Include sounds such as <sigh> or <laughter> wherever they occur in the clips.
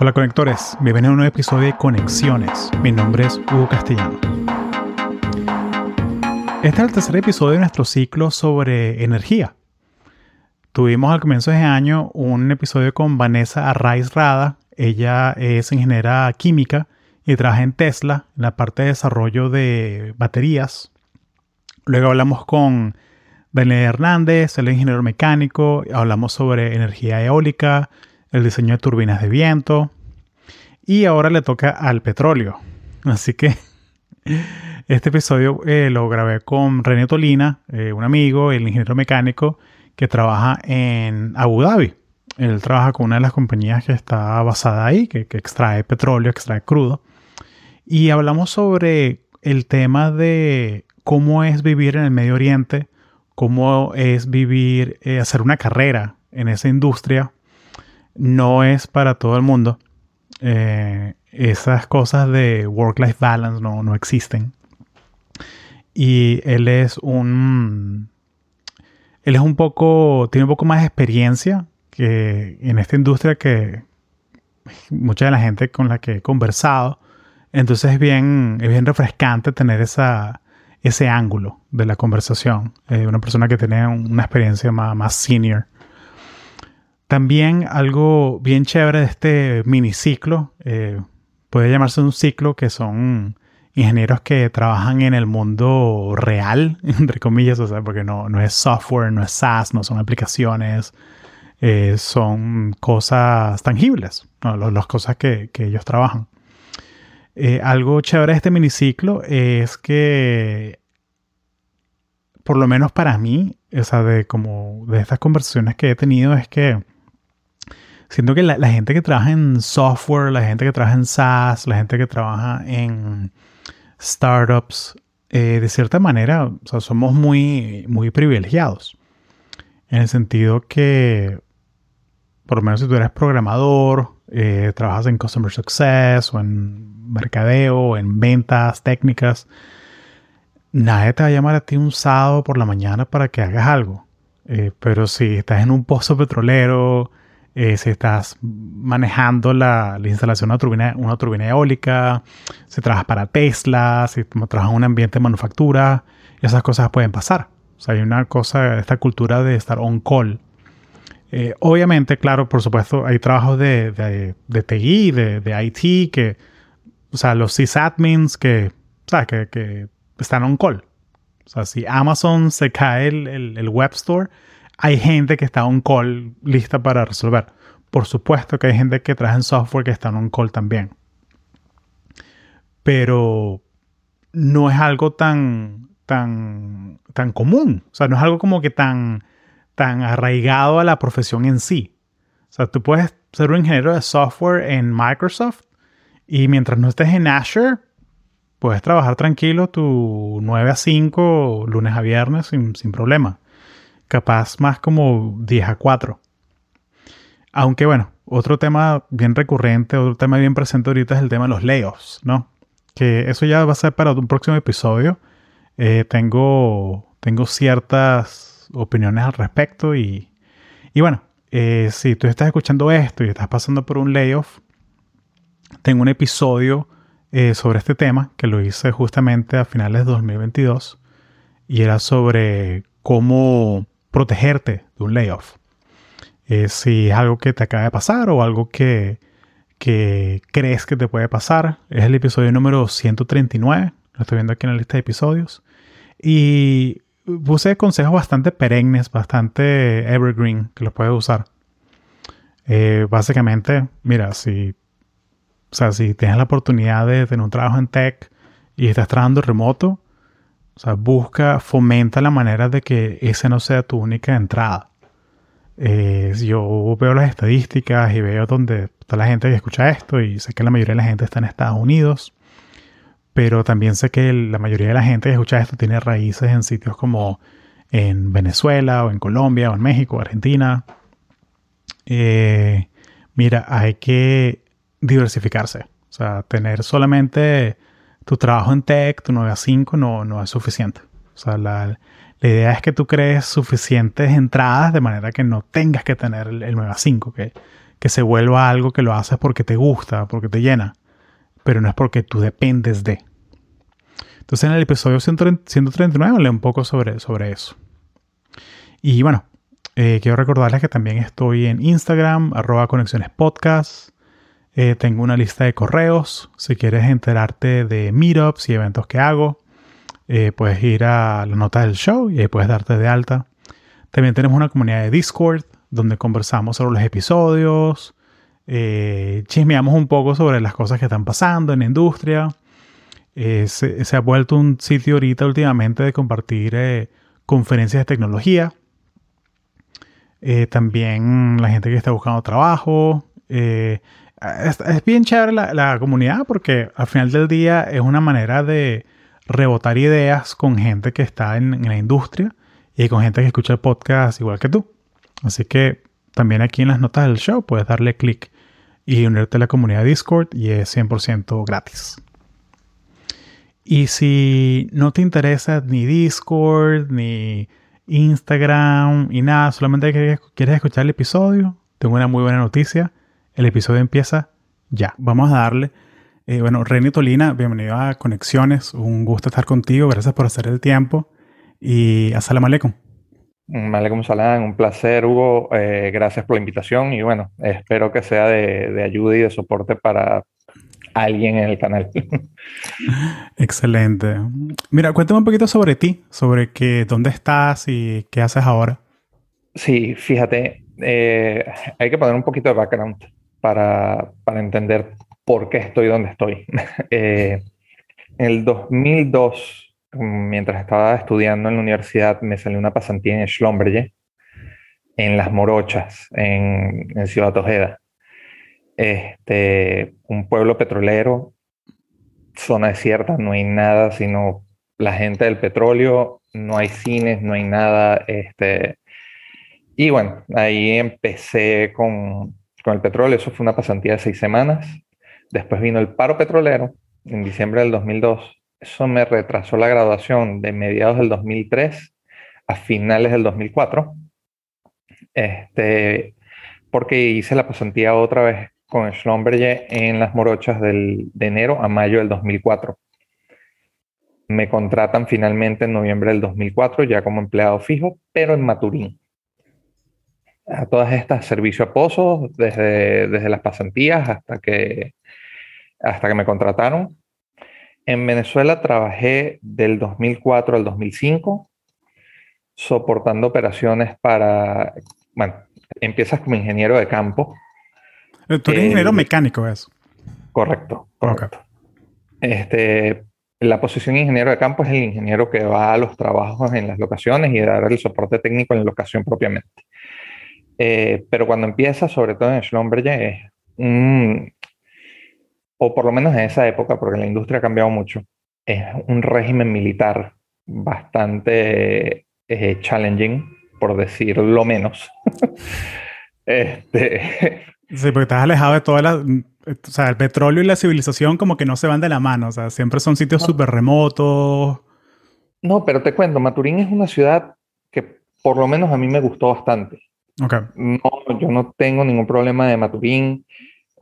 Hola conectores, bienvenidos a un nuevo episodio de Conexiones. Mi nombre es Hugo Castellano. Este es el tercer episodio de nuestro ciclo sobre energía. Tuvimos al comienzo de año un episodio con Vanessa Arraiz Rada. Ella es ingeniera química y trabaja en Tesla en la parte de desarrollo de baterías. Luego hablamos con Daniel Hernández, el ingeniero mecánico. Hablamos sobre energía eólica, el diseño de turbinas de viento. Y ahora le toca al petróleo. Así que <laughs> este episodio eh, lo grabé con René Tolina, eh, un amigo, el ingeniero mecánico que trabaja en Abu Dhabi. Él trabaja con una de las compañías que está basada ahí, que, extrae petróleo, extrae crudo. Y hablamos sobre el tema de cómo es vivir en el Medio Oriente, cómo es vivir, eh, hacer una carrera en esa industria no es para todo el mundo. Eh, esas cosas de work-life balance no, no, existen. Y él es un. Él es un poco. Tiene un poco más experiencia que en esta industria que mucha de la gente con la que he conversado. Entonces es bien, es bien refrescante tener esa, ese ángulo de la conversación. Eh, una persona que tiene una experiencia más, más senior. También algo bien chévere de este miniciclo, eh, puede llamarse un ciclo que son ingenieros que trabajan en el mundo real, <laughs> entre comillas, o sea, porque no, no es software, no es SaaS, no son aplicaciones, eh, son cosas tangibles, las cosas que, ellos trabajan. Eh, algo chévere de este miniciclo es que, por lo menos para mí, o de, como de estas conversaciones que he tenido, es que Siento que la, gente que trabaja en software, la gente que trabaja en SaaS, la gente que trabaja en startups, eh, de cierta manera, somos muy, muy privilegiados. En el sentido que, por lo menos si tú eres programador, eh, trabajas en Customer Success o en mercadeo, o en ventas técnicas, nadie te va a llamar a ti un sábado por la mañana para que hagas algo. Eh, pero si estás en un pozo petrolero, eh, si estás manejando la, instalación de una turbina, una turbina eólica, si trabajas para Tesla, si trabajas en un ambiente de manufactura, esas cosas pueden pasar. O sea, hay una cosa, esta cultura de estar on call. Eh, obviamente, claro, por supuesto, hay trabajos de, de, de TI, de, de, IT, que, o sea, los sysadmins que, sea, que, que, están on call. O sea, si Amazon se cae el, el, el web store, hay gente que está on call lista para resolver. Por supuesto que hay gente que trae en software que está on call también. Pero no es algo tan, tan, tan común. O sea, no es algo como que tan, tan arraigado a la profesión en sí. O sea, tú puedes ser un ingeniero de software en Microsoft y mientras no estés en Azure, puedes trabajar tranquilo tu 9 a 5, lunes a viernes, sin, sin problema capaz más como 10 a 4. Aunque bueno, otro tema bien recurrente, otro tema bien presente ahorita es el tema de los layoffs, ¿no? Que eso ya va a ser para un próximo episodio. Eh, tengo, tengo ciertas opiniones al respecto y, y bueno, eh, si tú estás escuchando esto y estás pasando por un layoff, tengo un episodio eh, sobre este tema que lo hice justamente a finales de 2022 y era sobre cómo protegerte de un layoff. Eh, si es algo que te acaba de pasar o algo que, crees que te puede pasar, es el episodio número 139. Lo estoy viendo aquí en la lista de episodios. Y puse consejos bastante perennes, bastante evergreen que los puedes usar. Eh, básicamente, mira, si, o sea, si tienes la oportunidad de tener un trabajo en tech y estás trabajando remoto, o sea, busca, fomenta la manera de que ese no sea tu única entrada. Eh, yo veo las estadísticas y veo dónde está la gente que escucha esto y sé que la mayoría de la gente está en Estados Unidos, pero también sé que la mayoría de la gente que escucha esto tiene raíces en sitios como en Venezuela o en Colombia o en México, Argentina. Eh, mira, hay que diversificarse, o sea, tener solamente tu trabajo en tech, tu 9 a 5 no, no es suficiente. O sea, la, idea es que tú crees suficientes entradas de manera que no tengas que tener el, 9 a 5, que, que se vuelva algo que lo haces porque te gusta, porque te llena, pero no es porque tú dependes de. Entonces en el episodio 139 hablé un poco sobre, sobre eso. Y bueno, eh, quiero recordarles que también estoy en Instagram, arroba conexiones. Eh, tengo una lista de correos. Si quieres enterarte de meetups y eventos que hago, eh, puedes ir a la nota del show y ahí puedes darte de alta. También tenemos una comunidad de Discord donde conversamos sobre los episodios, chismeamos un poco sobre las cosas que están pasando en la industria. Se, se, ha vuelto un sitio ahorita últimamente de compartir conferencias de tecnología. Eh, también la gente que está buscando trabajo. Eh, es, bien chévere la, comunidad porque al final del día es una manera de rebotar ideas con gente que está en, la industria y con gente que escucha el podcast igual que tú. Así que también aquí en las notas del show puedes darle clic y unirte a la comunidad Discord y es 100% gratis. Y si no te interesa ni Discord, ni Instagram y nada, solamente quieres escuchar el episodio, tengo una muy buena noticia. El episodio empieza ya. Vamos a darle. Eh, bueno, René Tolina, bienvenido a Conexiones. Un gusto estar contigo. Gracias por hacer el tiempo. Y assalam alaikum. Alaikum salam, un placer, Hugo. Eh, gracias por la invitación y bueno, espero que sea de, de ayuda y de soporte para, alguien en el canal. <laughs> Excelente. Mira, cuéntame un poquito sobre ti, sobre que, dónde estás y qué haces ahora. Sí, fíjate, eh, hay que poner un poquito de background para, para entender por qué estoy donde estoy. <laughs> eh, en el 2002, mientras estaba estudiando en la universidad, me salió una pasantía en Schlumberger, en Las Morochas, en, en Ciudad Ojeda este, un pueblo petrolero, zona desierta, no hay nada, sino la gente del petróleo, no hay cines, no hay nada. Este, y bueno, ahí empecé con, con el petróleo, eso fue una pasantía de seis semanas. Después vino el paro petrolero en diciembre del 2002. Eso me retrasó la graduación de mediados del 2003 a finales del 2004. Este, porque hice la pasantía otra vez con Schlumberger en las morochas del, de enero a mayo del 2004. Me contratan finalmente en noviembre del 2004 ya como empleado fijo, pero en Maturín. A todas estas servicio a pozos, desde, desde las pasantías hasta que, hasta que me contrataron. En Venezuela trabajé del 2004 al 2005, soportando operaciones para, bueno, empiezas como ingeniero de campo, eh, tú eres ingeniero mecánico, eso. Correcto, correcto. Este, la posición de ingeniero de campo es el ingeniero que va a los trabajos en las locaciones y dar el soporte técnico en la locación propiamente. Eh, pero cuando empieza, sobre todo en Schlumberger, es un, o por lo menos en esa época, porque la industria ha cambiado mucho, es un régimen militar bastante eh, challenging, por decir lo menos. <laughs> este, Sí, porque estás alejado de toda la... O sea, el petróleo y la civilización como que no se van de la mano. O sea, siempre son sitios súper remotos. No, pero te cuento, Maturín es una ciudad que por lo menos a mí me gustó bastante. Okay. No, yo no tengo ningún problema de Maturín.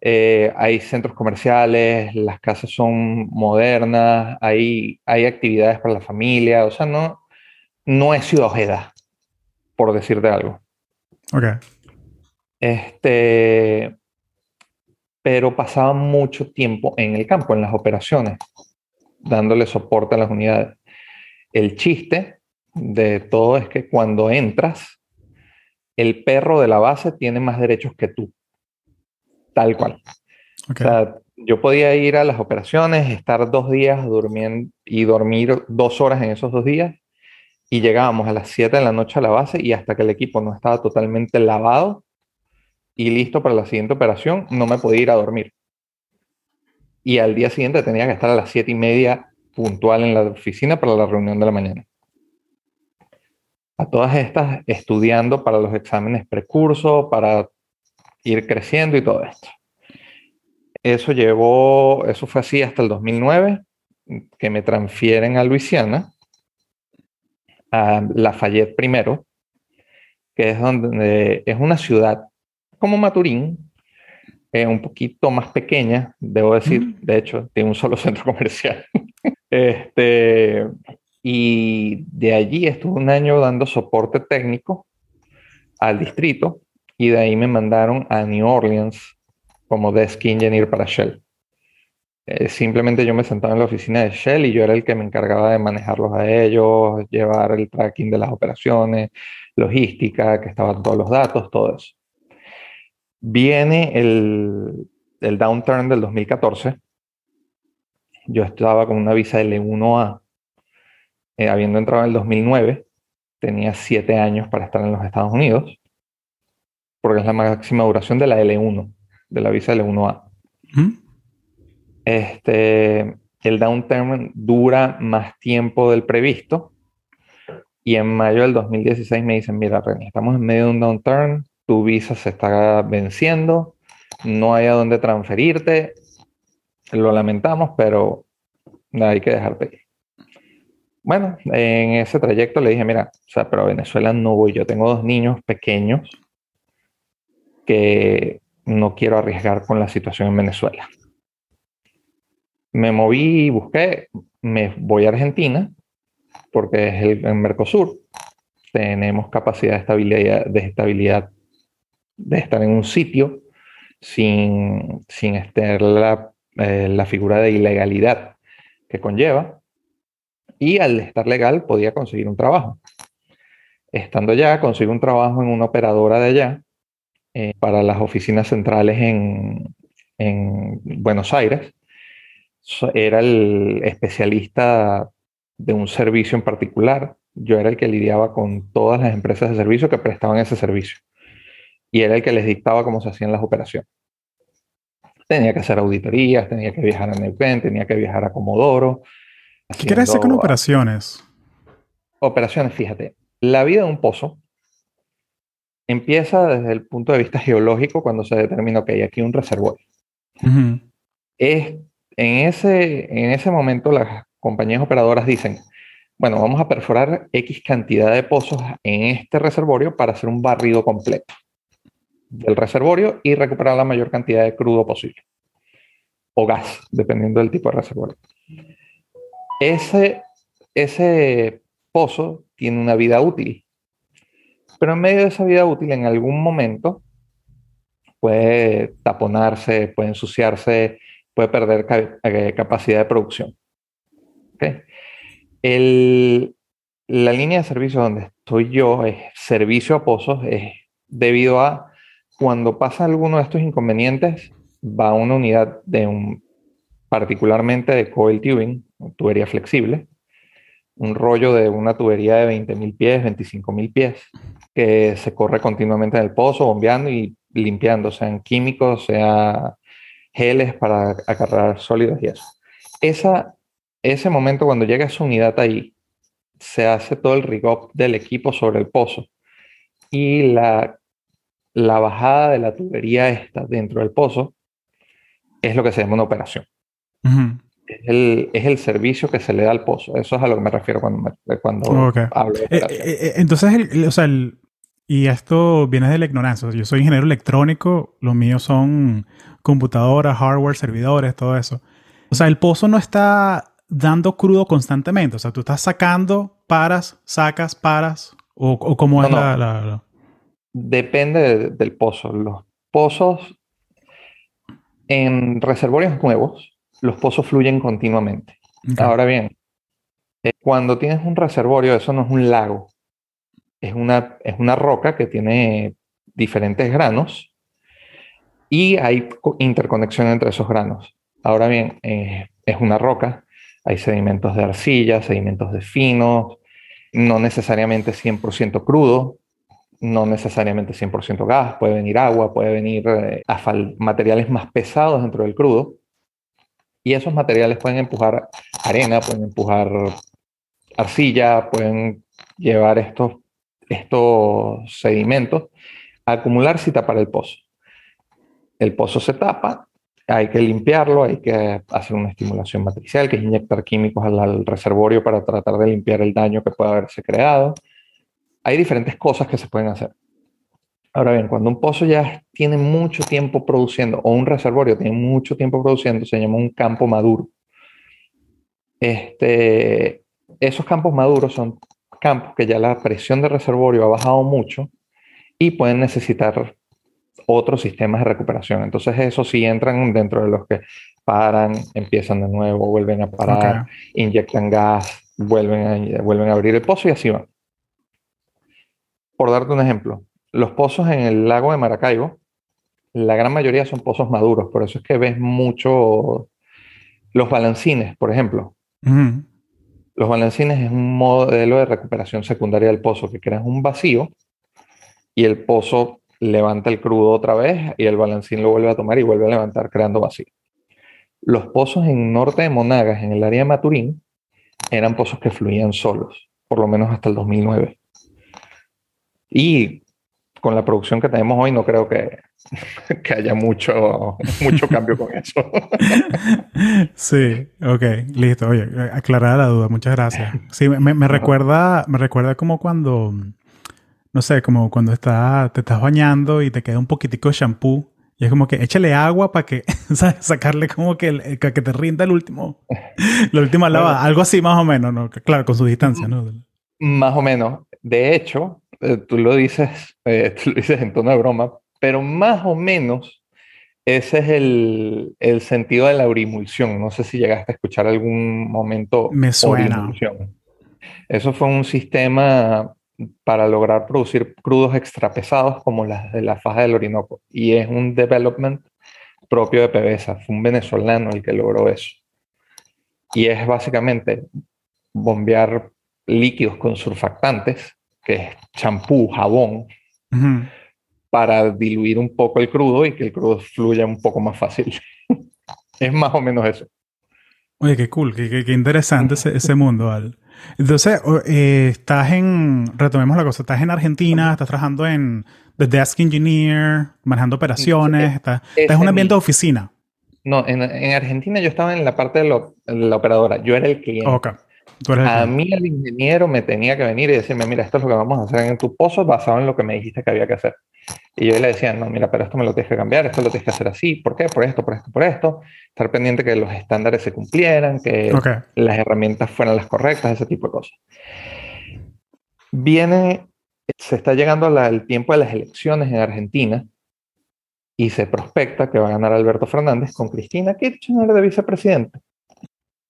Eh, hay centros comerciales, las casas son modernas, hay, hay actividades para la familia. O sea, no, no es ciudad ojeda, por decirte algo. Ok. Este, pero pasaba mucho tiempo en el campo, en las operaciones, dándole soporte a las unidades. El chiste de todo es que cuando entras, el perro de la base tiene más derechos que tú. Tal cual. O sea, yo podía ir a las operaciones, estar dos días durmiendo y dormir dos horas en esos dos días y llegábamos a las 7 de la noche a la base y hasta que el equipo no estaba totalmente lavado, y listo para la siguiente operación, no me podía ir a dormir. Y al día siguiente tenía que estar a las siete y media puntual en la oficina para la reunión de la mañana. A todas estas, estudiando para los exámenes precurso, para ir creciendo y todo esto. Eso llevó, eso fue así hasta el 2009, que me transfieren a Luisiana, a Lafayette primero, que es donde es una ciudad como Maturín, eh, un poquito más pequeña, debo decir, de hecho, tiene un solo <laughs> centro comercial. este, y de allí estuve un año dando soporte técnico al distrito y de ahí me mandaron a New Orleans como desk engineer para Shell. Eh, simplemente yo me sentaba en la oficina de Shell y yo era el que me encargaba de manejarlos a ellos, llevar el tracking de las operaciones, logística, que estaban todos los datos, todo eso. Viene el, el downturn del 2014. Yo estaba con una visa L1A, eh, habiendo entrado en el 2009, tenía siete años para estar en los Estados Unidos, porque es la máxima duración de la L1, de la visa L1A. ¿Mm? Este, el downturn dura más tiempo del previsto. Y en mayo del 2016 me dicen, mira, René, estamos en medio de un downturn, tu visa se está venciendo, no hay a dónde transferirte, lo lamentamos, pero hay que dejarte ir. Bueno, en ese trayecto le dije, mira, o sea, pero a Venezuela no voy, yo tengo dos niños pequeños que no quiero arriesgar con la situación en Venezuela me moví y busqué, me voy a Argentina, porque es el, Mercosur. Tenemos capacidad de estabilidad, de estabilidad de estar en un sitio sin, sin estar la, eh, la figura de ilegalidad que conlleva. Y al estar legal podía conseguir un trabajo. Estando allá, conseguí un trabajo en una operadora de allá eh, para las oficinas centrales en, en Buenos Aires era el especialista de un servicio en particular. Yo era el que lidiaba con todas las empresas de servicio que prestaban ese servicio. Y era el que les dictaba cómo se hacían las operaciones. Tenía que hacer auditorías, tenía que viajar a Neuquén, tenía que viajar a Comodoro. ¿Qué quieres decir con operaciones? Operaciones, fíjate. La vida de un pozo empieza desde el punto de vista geológico cuando se determina que hay aquí un reservorio. Uh -huh. Es en ese, en ese momento las compañías operadoras dicen, bueno, vamos a perforar X cantidad de pozos en este reservorio para hacer un barrido completo del reservorio y recuperar la mayor cantidad de crudo posible. O gas, dependiendo del tipo de reservorio. Ese, ese pozo tiene una vida útil. Pero en medio de esa vida útil, en algún momento, puede taponarse, puede ensuciarse, puede perder eh, capacidad de producción. La línea de servicio donde estoy yo es servicio a pozos, es debido a cuando pasa alguno de estos inconvenientes, va una unidad de un, particularmente de coil tubing, tubería flexible, un rollo de una tubería de 20.000 pies, 25.000 pies, que se corre continuamente en el pozo, bombeando y limpiando, sean químicos, sea geles para acarrear sólidos y eso. Esa, ese momento cuando llega esa unidad ahí, se hace todo el rig up del equipo sobre el pozo y la, la bajada de la tubería esta dentro del pozo es lo que se llama una operación. Uh -huh. es, el, es, el, servicio que se le da al pozo. Eso es a lo que me refiero cuando, me, cuando okay. hablo de operación. Eh, eh, entonces, el, o sea, el, y esto viene de la ignorancia. Yo soy ingeniero electrónico, lo mío son computadoras, hardware, servidores, todo eso. O sea, el pozo no está dando crudo constantemente. O sea, tú estás sacando, paras, sacas, paras. ¿O, o cómo no, es no. La, la, la, Depende de, del pozo. Los pozos en reservorios nuevos, los pozos fluyen continuamente. Okay. Ahora bien, eh, cuando tienes un reservorio, eso no es un lago. Es una, es una roca que tiene diferentes granos y hay interconexión entre esos granos. Ahora bien, eh, es una roca, hay sedimentos de arcilla, sedimentos de finos, no necesariamente 100% crudo, no necesariamente 100% gas, puede venir agua, puede venir eh, materiales más pesados dentro del crudo. Y esos materiales pueden empujar arena, pueden empujar arcilla, pueden llevar estos, estos sedimentos a acumularse y tapar el pozo. El pozo se tapa, hay que limpiarlo, hay que hacer una estimulación matricial, que es inyectar químicos al, al reservorio para tratar de limpiar el daño que pueda haberse creado hay diferentes cosas que se pueden hacer. Ahora bien, cuando un pozo ya tiene mucho tiempo produciendo, o un reservorio tiene mucho tiempo produciendo, se llama un campo maduro. Este, esos campos maduros son campos que ya la presión del reservorio ha bajado mucho y pueden necesitar otros sistemas de recuperación. Entonces, eso sí entran dentro de los que paran, empiezan de nuevo, vuelven a parar, inyectan gas, vuelven a, vuelven a abrir el pozo y así van. Por darte un ejemplo, los pozos en el lago de Maracaibo, la gran mayoría son pozos maduros, por eso es que ves mucho los balancines, por ejemplo. Los balancines es un modelo de recuperación secundaria del pozo que creas un vacío y el pozo levanta el crudo otra vez y el balancín lo vuelve a tomar y vuelve a levantar creando vacío. Los pozos en norte de Monagas, en el área de Maturín, eran pozos que fluían solos, por lo menos hasta el 2009. Y con la producción que tenemos hoy no creo que, <laughs> que haya mucho, mucho cambio con eso. <laughs> sí, ok, listo. Oye, aclarar la duda, muchas gracias. Sí, me, me recuerda, me recuerda como cuando, no sé, como cuando está, te estás bañando y te queda un poquitico de shampoo y es como que échale agua para que, <laughs> Sacarle como que, que te rinda el último, la última lava, algo así más o menos, ¿no? Claro, con su distancia, ¿no? Más o menos. De hecho, eh, tú lo dices, eh, <laughs> tú lo dices en tono de broma, pero más o menos ese es el, el, sentido de la urimulsión. No sé si llegaste a escuchar algún momento. Me suena. Eso fue un sistema para lograr producir crudos extrapesados como las de la faja del Orinoco. Y es un development propio de PBSA. Fue un venezolano el que logró eso. Y es básicamente bombear líquidos con surfactantes, que es champú, jabón, para diluir un poco el crudo y que el crudo fluya un poco más fácil. <laughs> es más o menos eso. Oye, qué cool, qué, qué interesante ese, ese mundo, Al. Entonces, eh, estás en, retomemos la cosa, estás en Argentina, estás trabajando en The Desk Engineer, manejando operaciones, estás, en un ambiente de oficina. No, en, en, Argentina yo estaba en la parte de, la operadora, yo era el cliente. Okay. A mí el ingeniero me tenía que venir y decirme, mira, esto es lo que vamos a hacer en tu pozo basado en lo que me dijiste que había que hacer. Y yo le decía, no, mira, pero esto me lo tienes que cambiar, esto lo tienes que hacer así, ¿por qué? Por esto, por esto, por esto. Estar pendiente que los estándares se cumplieran, que las herramientas fueran las correctas, ese tipo de cosas. Viene, se está llegando al tiempo de las elecciones en Argentina y se prospecta que va a ganar Alberto Fernández con Cristina Kirchner de vicepresidente.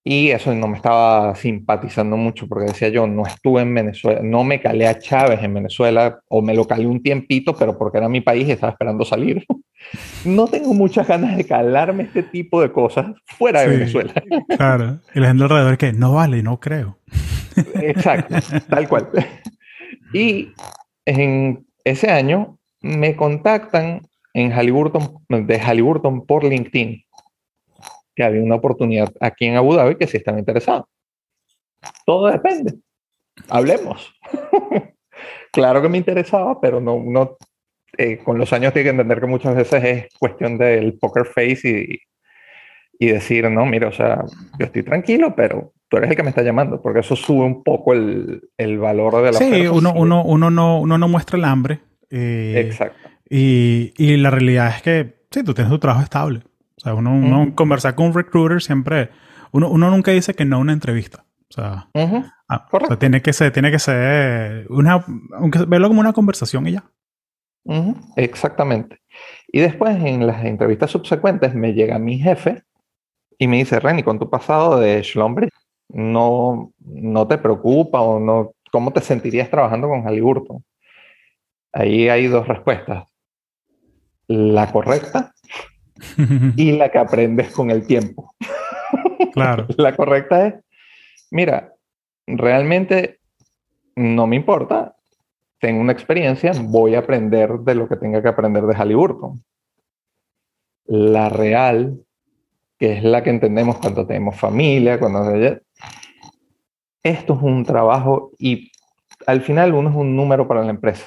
Y eso no me estaba simpatizando mucho porque decía yo, no estuve en Venezuela, no me calé a Chávez en Venezuela o me lo calé un tiempito, pero porque era mi país y estaba esperando salir. <laughs> no tengo muchas ganas de calarme este tipo de cosas fuera de Venezuela. <laughs> claro. Y la gente alrededor que no vale, no creo. Exacto, tal cual. <laughs> Y en ese año me contactan en Halliburton, de Halliburton por LinkedIn que había una oportunidad aquí en Abu Dhabi que sí están interesados. Todo depende. Hablemos. <laughs> claro que me interesaba, pero no, no eh, con los años tiene que entender que muchas veces es cuestión del poker face y, y decir, no, mira, o sea, yo estoy tranquilo, pero tú eres el que me está llamando, porque eso sube un poco el, el valor de la Sí, uno, uno, uno, no, uno no muestra el hambre. Eh, Exacto. Y, y, la realidad es que, sí, tú tienes tu trabajo estable. O sea, uno, uno conversar con un recruiter siempre, uno, uno, nunca dice que no a una entrevista. O sea, ah, o sea, tiene que ser, tiene que ser una, aunque verlo como una conversación y ya. Exactamente. Y después en las entrevistas subsecuentes me llega mi jefe y me dice, Renny, con tu pasado de Schlumberg, no, no te preocupa o no, ¿cómo te sentirías trabajando con Halliburton? Ahí hay dos respuestas. La correcta y la que aprendes con el tiempo. Claro. <laughs> la correcta es, mira, realmente no me importa, tengo una experiencia, voy a aprender de lo que tenga que aprender de Halliburton. La real, que es la que entendemos cuando tenemos familia, cuando... Esto es un trabajo y al final uno es un número para la empresa.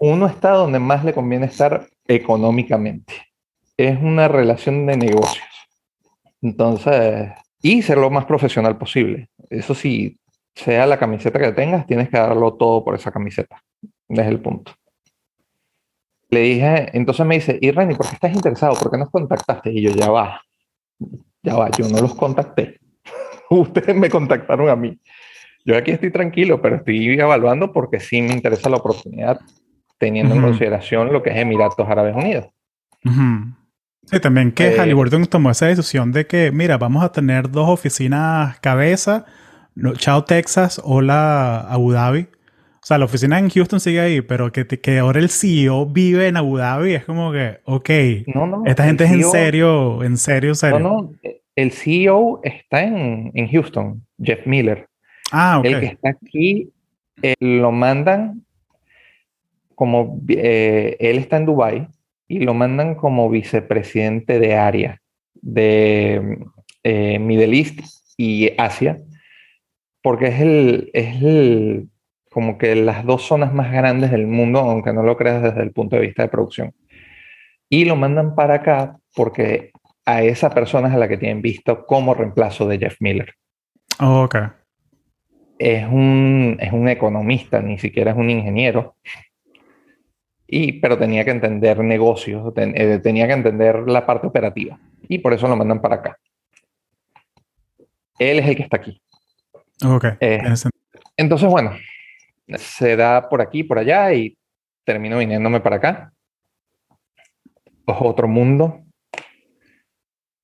Uno está donde más le conviene estar económicamente es una relación de negocios. Entonces, y ser lo más profesional posible. Eso sí, sea la camiseta que tengas, tienes que darlo todo por esa camiseta. Es el punto. Le dije, entonces me dice, y Reni, ¿por qué estás interesado? ¿Por qué nos contactaste? Y yo, ya va, ya va, yo no los contacté. <laughs> Ustedes me contactaron a mí. Yo aquí estoy tranquilo, pero estoy evaluando porque sí me interesa la oportunidad, teniendo en consideración lo que es Emiratos Árabes Unidos. Sí, también que eh, Halliburton tomó esa decisión de que, mira, vamos a tener dos oficinas cabeza, chao Texas, hola Abu Dhabi. O sea, la oficina en Houston sigue ahí, pero que, que ahora el CEO vive en Abu Dhabi es como que, ok, esta gente es en e serio, en serio, serio. No, no, el CEO está en, en Houston, Jeff Miller. Ah, ok. El que está aquí eh, lo mandan como, eh, él está en Dubai y lo mandan como vicepresidente de área de eh, Middle East y Asia, porque es el, es el como que las dos zonas más grandes del mundo, aunque no lo creas desde el punto de vista de producción. Y lo mandan para acá porque a esa persona es a la que tienen visto como reemplazo de Jeff Miller. Oh, ok. Es un, es un economista, ni siquiera es un ingeniero. Y, pero tenía que entender negocios, eh, tenía que entender la parte operativa. Y por eso lo mandan para acá. Él es el que está aquí. Ok. Eh, entonces, bueno, se da por aquí, por allá y termino viniéndome para acá. Otro mundo.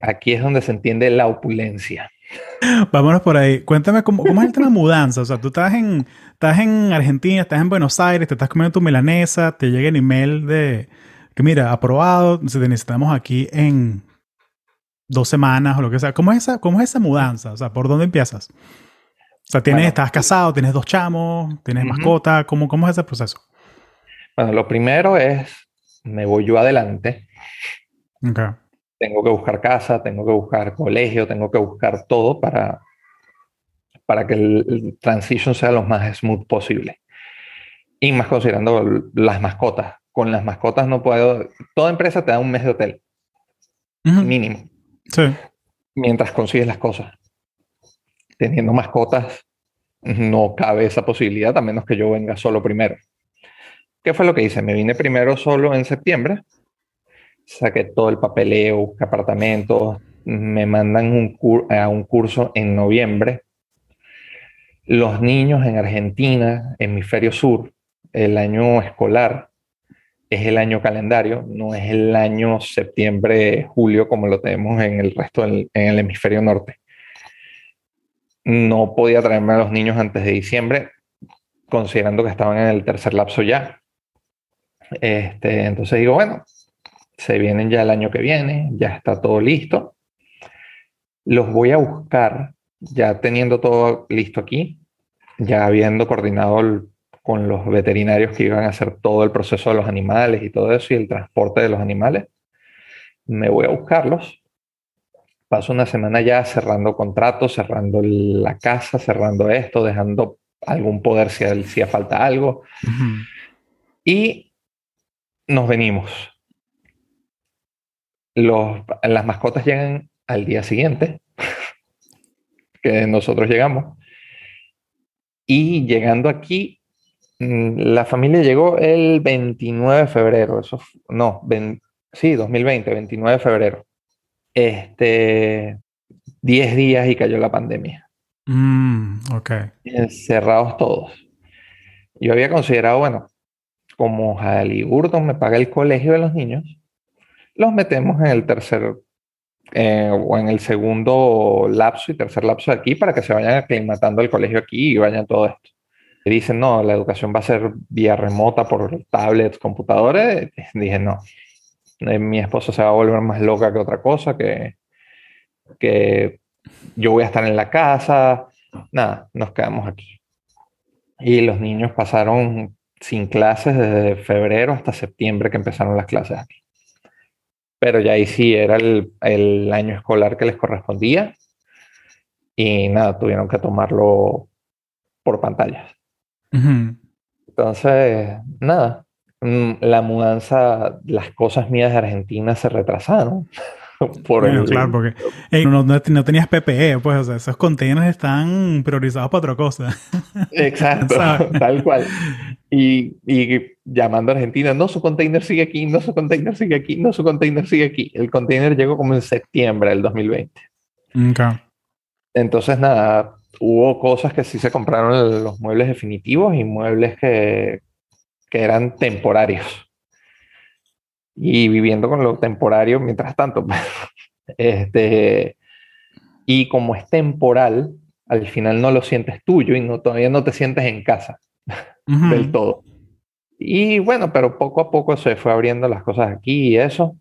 Aquí es donde se entiende la opulencia. <laughs> Vámonos por ahí. Cuéntame cómo, es el tema de mudanza. O sea, tú estás en, estás en Argentina, estás en Buenos Aires, te estás comiendo tu milanesa, te llega el email de que mira, aprobado, te necesitamos aquí en dos semanas o lo que sea. ¿Cómo es esa, cómo es esa mudanza? O sea, ¿por dónde empiezas? O sea, tienes, estás casado, tienes dos chamos, tienes mascota, ¿cómo, ¿cómo es ese proceso? Bueno, lo primero es, me voy yo adelante. Tengo que buscar casa, tengo que buscar colegio, tengo que buscar todo para, para que el, transition sea lo más smooth posible. Y más considerando las mascotas. Con las mascotas no puedo, toda empresa te da un mes de hotel. Mínimo. Sí. Mientras consigues las cosas teniendo mascotas, no cabe esa posibilidad, a menos que yo venga solo primero. ¿Qué fue lo que hice? Me vine primero solo en septiembre, saqué todo el papeleo, busqué apartamentos, me mandan a un curso en noviembre. Los niños en Argentina, hemisferio sur, el año escolar es el año calendario, no es el año septiembre, julio como lo tenemos en el resto del en el hemisferio norte no podía traerme a los niños antes de diciembre, considerando que estaban en el tercer lapso ya. Este, entonces digo, bueno, se vienen ya el año que viene, ya está todo listo. Los voy a buscar, ya teniendo todo listo aquí, ya habiendo coordinado con los veterinarios que iban a hacer todo el proceso de los animales y todo eso y el transporte de los animales. Me voy a buscarlos paso una semana ya cerrando contratos, cerrando la casa, cerrando esto, dejando algún poder si hacía falta algo. Y nos venimos. Los, las mascotas llegan al día siguiente, <laughs> que nosotros llegamos. Y llegando aquí, mm, la familia llegó el 29 de febrero, eso, no, sí, 2020, 29 de febrero este, 10 días y cayó la pandemia. Mm, ok. Encerrados todos. Yo había considerado, bueno, como Halliburton me paga el colegio de los niños, los metemos en el tercer eh, o en el segundo lapso y tercer lapso de aquí para que se vayan aclimatando el colegio aquí y vayan todo esto. Y dicen, no, la educación va a ser vía remota por tablets, computadores. <laughs> Dije, no, eh, mi esposa se va a volver más loca que otra cosa, que, que yo voy a estar en la casa. Nada, nos quedamos aquí. Y los niños pasaron sin clases desde febrero hasta septiembre que empezaron las clases aquí. Pero ya ahí sí era el, el año escolar que les correspondía. Y nada, tuvieron que tomarlo por pantallas. Entonces, nada, Mm, la mudanza, las cosas mías de Argentina se retrasaron. <laughs> por el, claro, porque no, tenías PPE, pues, o sea, esos containers están priorizados para otra cosa. <laughs> Exacto, <laughs> tal cual. Y, y, llamando a Argentina, no, su container sigue aquí, no, su container sigue aquí, no, su container sigue aquí. El container llegó como en septiembre del 2020. Okay. Entonces, nada, hubo cosas que sí se compraron los muebles definitivos y muebles que, que eran temporarios y viviendo con lo temporario mientras tanto. <laughs> Pues. este, y como es temporal, al final no lo sientes tuyo y no, todavía no te sientes en casa <laughs> del todo. Y bueno, pero poco a poco se fue abriendo las cosas aquí y eso.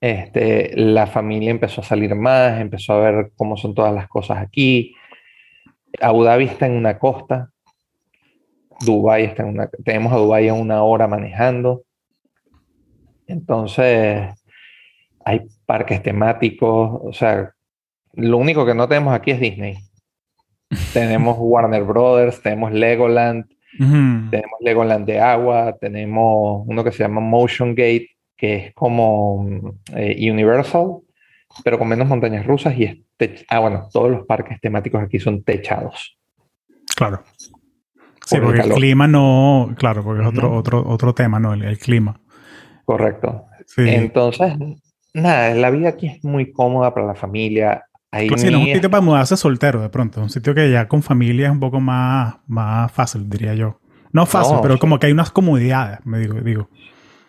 Este, la familia empezó a salir más, empezó a ver cómo son todas las cosas aquí. Abu Dhabi está en una costa, Dubai está en una, tenemos a Dubai a una hora manejando. Entonces, hay parques temáticos, o sea, lo único que no tenemos aquí es Disney. <laughs> tenemos Warner Brothers, tenemos Legoland, tenemos Legoland de agua, tenemos uno que se llama Motion Gate, que es como eh, Universal, pero con menos montañas rusas y es ah, bueno, todos los parques temáticos aquí son techados. Claro. Sí, porque el, clima no, claro, porque es otro, otro, otro tema, ¿no? el clima. Correcto. Entonces, nada, la vida aquí es muy cómoda para la familia. Ahí pues sí, no es un sitio para mudarse soltero de pronto. Un sitio que ya con familia es un poco más, más fácil, diría yo. No fácil, pero como que hay unas comodidades, me digo, digo.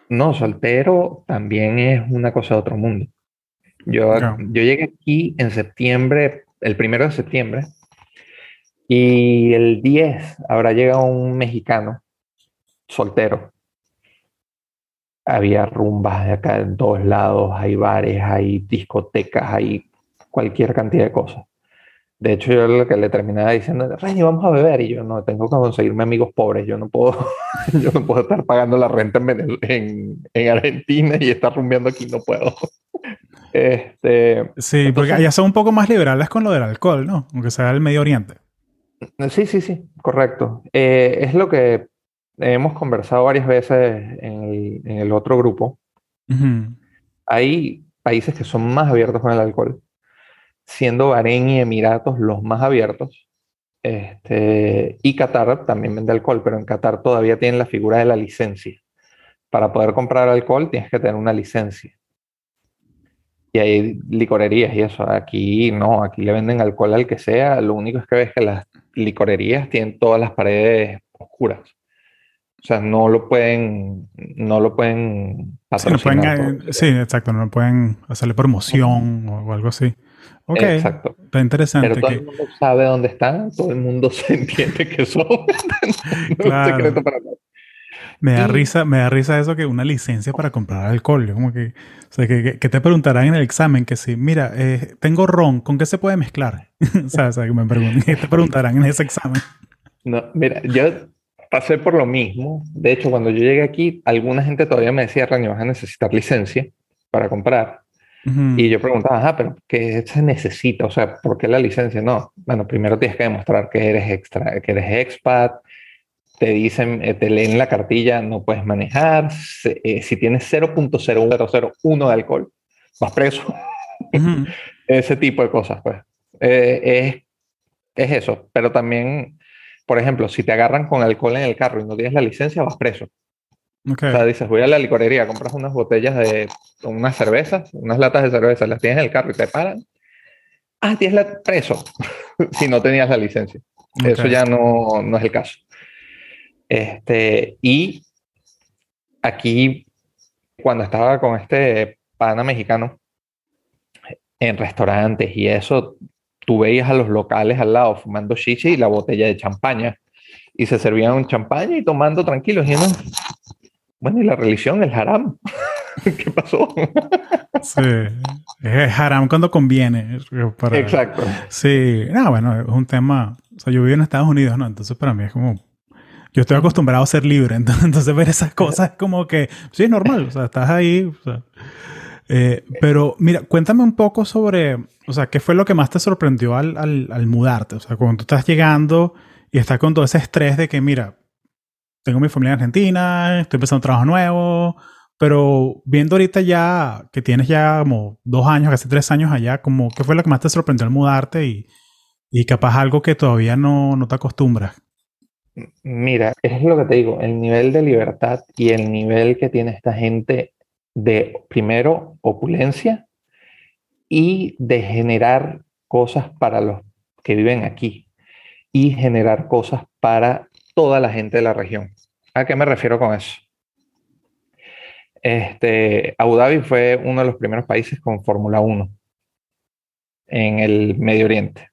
No, soltero también es una cosa de otro mundo. Yo, yo llegué aquí en septiembre, el primero de septiembre, y el 10 habrá llegado un mexicano soltero había rumbas de acá en todos lados, hay bares, hay discotecas, hay cualquier cantidad de cosas. De hecho, yo lo que le terminaba diciendo, Rey, vamos a beber. Y yo no, tengo que conseguirme amigos pobres. Yo no puedo, <laughs> yo no puedo estar pagando la renta en, en, Argentina y estar rumbeando aquí, no puedo. <laughs> Este, sí, porque allá son un poco más liberales con lo del alcohol, ¿no? Aunque sea el Medio Oriente. Sí, sí, sí, correcto. Eh, es lo que hemos conversado varias veces en el, otro grupo. Hay países que son más abiertos con el alcohol, siendo Bahrein y Emiratos los más abiertos. Este, y Qatar también vende alcohol, pero en Qatar todavía tienen la figura de la licencia. Para poder comprar alcohol tienes que tener una licencia. Y hay licorerías y eso. Aquí no, aquí le venden alcohol al que sea. Lo único es que ves que las licorerías tienen todas las paredes oscuras. O sea, no lo pueden, no lo pueden patrocinar. Sí, exacto, no pueden hacerle promoción o, algo así. Ok, exacto. Está interesante. Pero todo el mundo sabe dónde están, todo el mundo <laughs> se entiende que son. <laughs> no secreto para nadie. Me da, risa, me da risa eso que una licencia para comprar alcohol. Como que, o sea, que, que, te preguntarán en el examen que si, mira, eh, tengo ron, ¿con qué se puede mezclar? <laughs> o sea, o sea que me preguntan, ¿qué te preguntarán en ese examen? No, mira, yo pasé por lo mismo. De hecho, cuando yo llegué aquí, alguna gente todavía me decía, Rani, vas a necesitar licencia para comprar. Y yo preguntaba, ajá, pero ¿qué se necesita? O sea, ¿por qué la licencia? No, bueno, primero tienes que demostrar que eres extra, que eres expat. Te dicen, eh, te leen la cartilla, no puedes manejar. Eh, si tienes 0.0101 de alcohol, vas preso. <laughs> Ese tipo de cosas, pues. Eh, es, es eso, pero también por ejemplo, si te agarran con alcohol en el carro y no tienes la licencia, vas preso. O sea, dices, voy a la licorería, compras unas botellas de unas cervezas, unas latas de cerveza, las tienes en el carro y te paran. Ah, tienes la preso <laughs> si no tenías la licencia. Eso ya no, no, es el caso. Este, y aquí, cuando estaba con este pana mexicano en restaurantes y eso, tú veías a los locales al lado fumando chichi y la botella de champaña. Y se servían un champaña y tomando tranquilos. Y bueno, ¿y la religión? El haram. <laughs> ¿Qué pasó? sí, es haram cuando conviene. Exacto. Sí, no, bueno, es un tema. O sea, yo vivo en Estados Unidos, ¿no? Entonces para mí es como. Yo estoy acostumbrado a ser libre, <laughs> entonces, ver esas cosas es como que. Sí, es normal, o sea, estás ahí. O sea, eh, pero mira, cuéntame un poco sobre, o sea, ¿qué fue lo que más te sorprendió al, al, mudarte? O sea, cuando tú estás llegando y estás con todo ese estrés de que, mira, tengo mi familia en Argentina, estoy empezando un trabajo nuevo, Pero viendo ahorita ya que tienes ya como dos años, casi tres años allá, como, ¿qué fue lo que más te sorprendió al mudarte y, y capaz algo que todavía no, no te acostumbras? Mira, es lo que te digo, el nivel de libertad y el nivel que tiene esta gente de, primero, opulencia y de generar cosas para los que viven aquí y generar cosas para toda la gente de la región. ¿A qué me refiero con eso? Este, Abu Dhabi fue uno de los primeros países con Fórmula 1 en el Medio Oriente.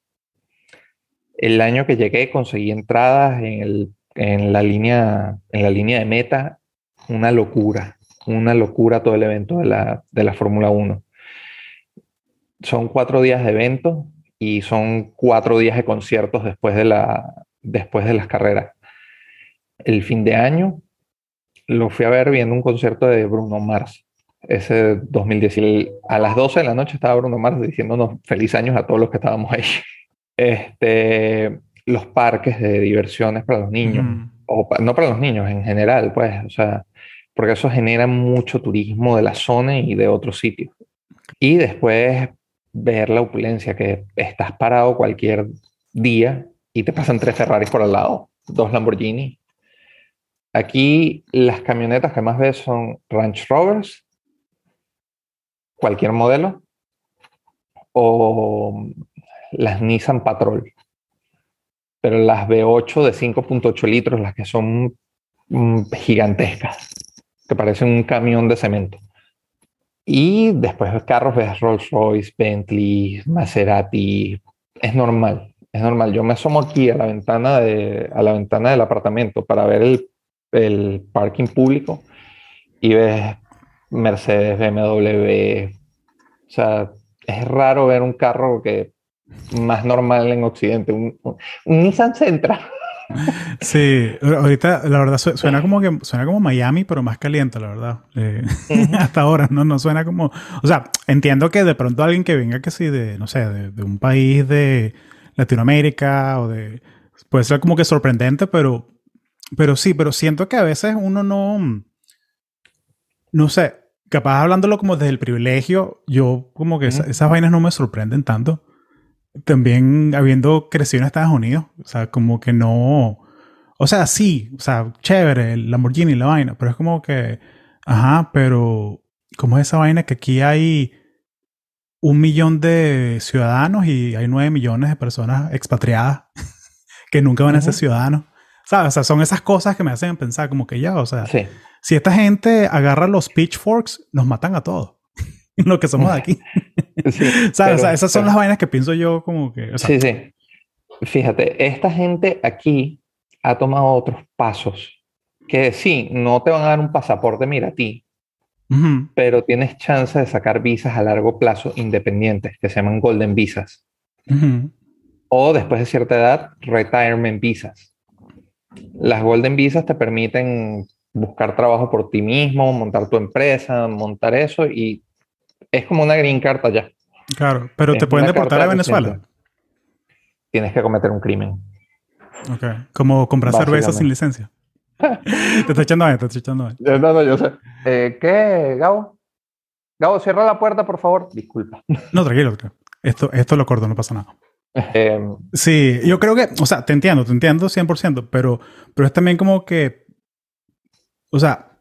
El año que llegué conseguí entradas en, la, línea, en la línea de meta, una locura, una locura todo el evento de la, de la Fórmula 1. Son cuatro días de evento y son cuatro días de conciertos después de, la, después de las carreras. El fin de año lo fui a ver viendo un concierto de Bruno Mars, ese 2010. A las 12 de la noche estaba Bruno Mars diciéndonos feliz años a todos los que estábamos ahí. <laughs> Este, los parques de diversiones para los niños, o no para los niños en general, pues, o sea, porque eso genera mucho turismo de la zona y de otros sitios. Y después ver la opulencia, que estás parado cualquier día y te pasan tres Ferraris por al lado, dos Lamborghini, Aquí las camionetas que más ves son Range Rovers, cualquier modelo, o las Nissan Patrol. Pero las V8 de 5.8 litros, las que son mm, gigantescas, que parecen un camión de cemento. Y después carros ves Rolls Royce, Bentley, Maserati. Es normal, es normal. Yo me asomo aquí a la ventana, de, a la ventana del apartamento para ver el el parking público y ves Mercedes, BMW. O sea, es raro ver un carro que más normal en Occidente, un, Nissan Sentra. <laughs> Sí, ahorita la verdad suena como que suena como Miami, pero más caliente, la verdad. Eh, <laughs> hasta ahora no, no suena como, o sea, entiendo que de pronto alguien que venga que sí de, no sé, de, de un país de Latinoamérica o de, puede ser como que sorprendente, pero pero sí, pero siento que a veces uno no. No sé, capaz hablándolo como desde el privilegio, yo como que esas vainas no me sorprenden tanto. También habiendo crecido en Estados Unidos, o sea, como que no. O sea, sí, o sea, chévere, el Lamborghini, la vaina, pero es como que. Ajá, pero. ¿Cómo es esa vaina que aquí hay un millón de ciudadanos y hay nueve millones de personas expatriadas <laughs> que nunca van a ser ciudadanos? O sea, son esas cosas que me hacen pensar como que ya, o sea, si esta gente agarra los pitchforks, nos matan a todos. <laughs> Lo que somos de aquí. Sí, <laughs> o sea, esas son las vainas que pienso yo como que... sí, sí. Fíjate, esta gente aquí ha tomado otros pasos que sí, no te van a dar un pasaporte, mira a ti, pero tienes chance de sacar visas a largo plazo independientes, que se llaman golden visas. O después de cierta edad, retirement visas las Golden Visas te permiten buscar trabajo por ti mismo, montar tu empresa, montar eso y es como una green card allá. Claro, pero te pueden deportar a Venezuela. Tienes que cometer un crimen. Ok, como comprar cerveza sin licencia. <laughs> te estoy echando ahí, te estoy echando ahí. No, no, yo sé. Eh, ¿Qué, Gabo? Gabo, cierra la puerta, por favor. Disculpa. No, tranquilo. Esto, esto lo corto, no pasa nada. Em, sí, yo creo que, o sea, te entiendo, te entiendo 100%, pero, pero es también como que, o sea,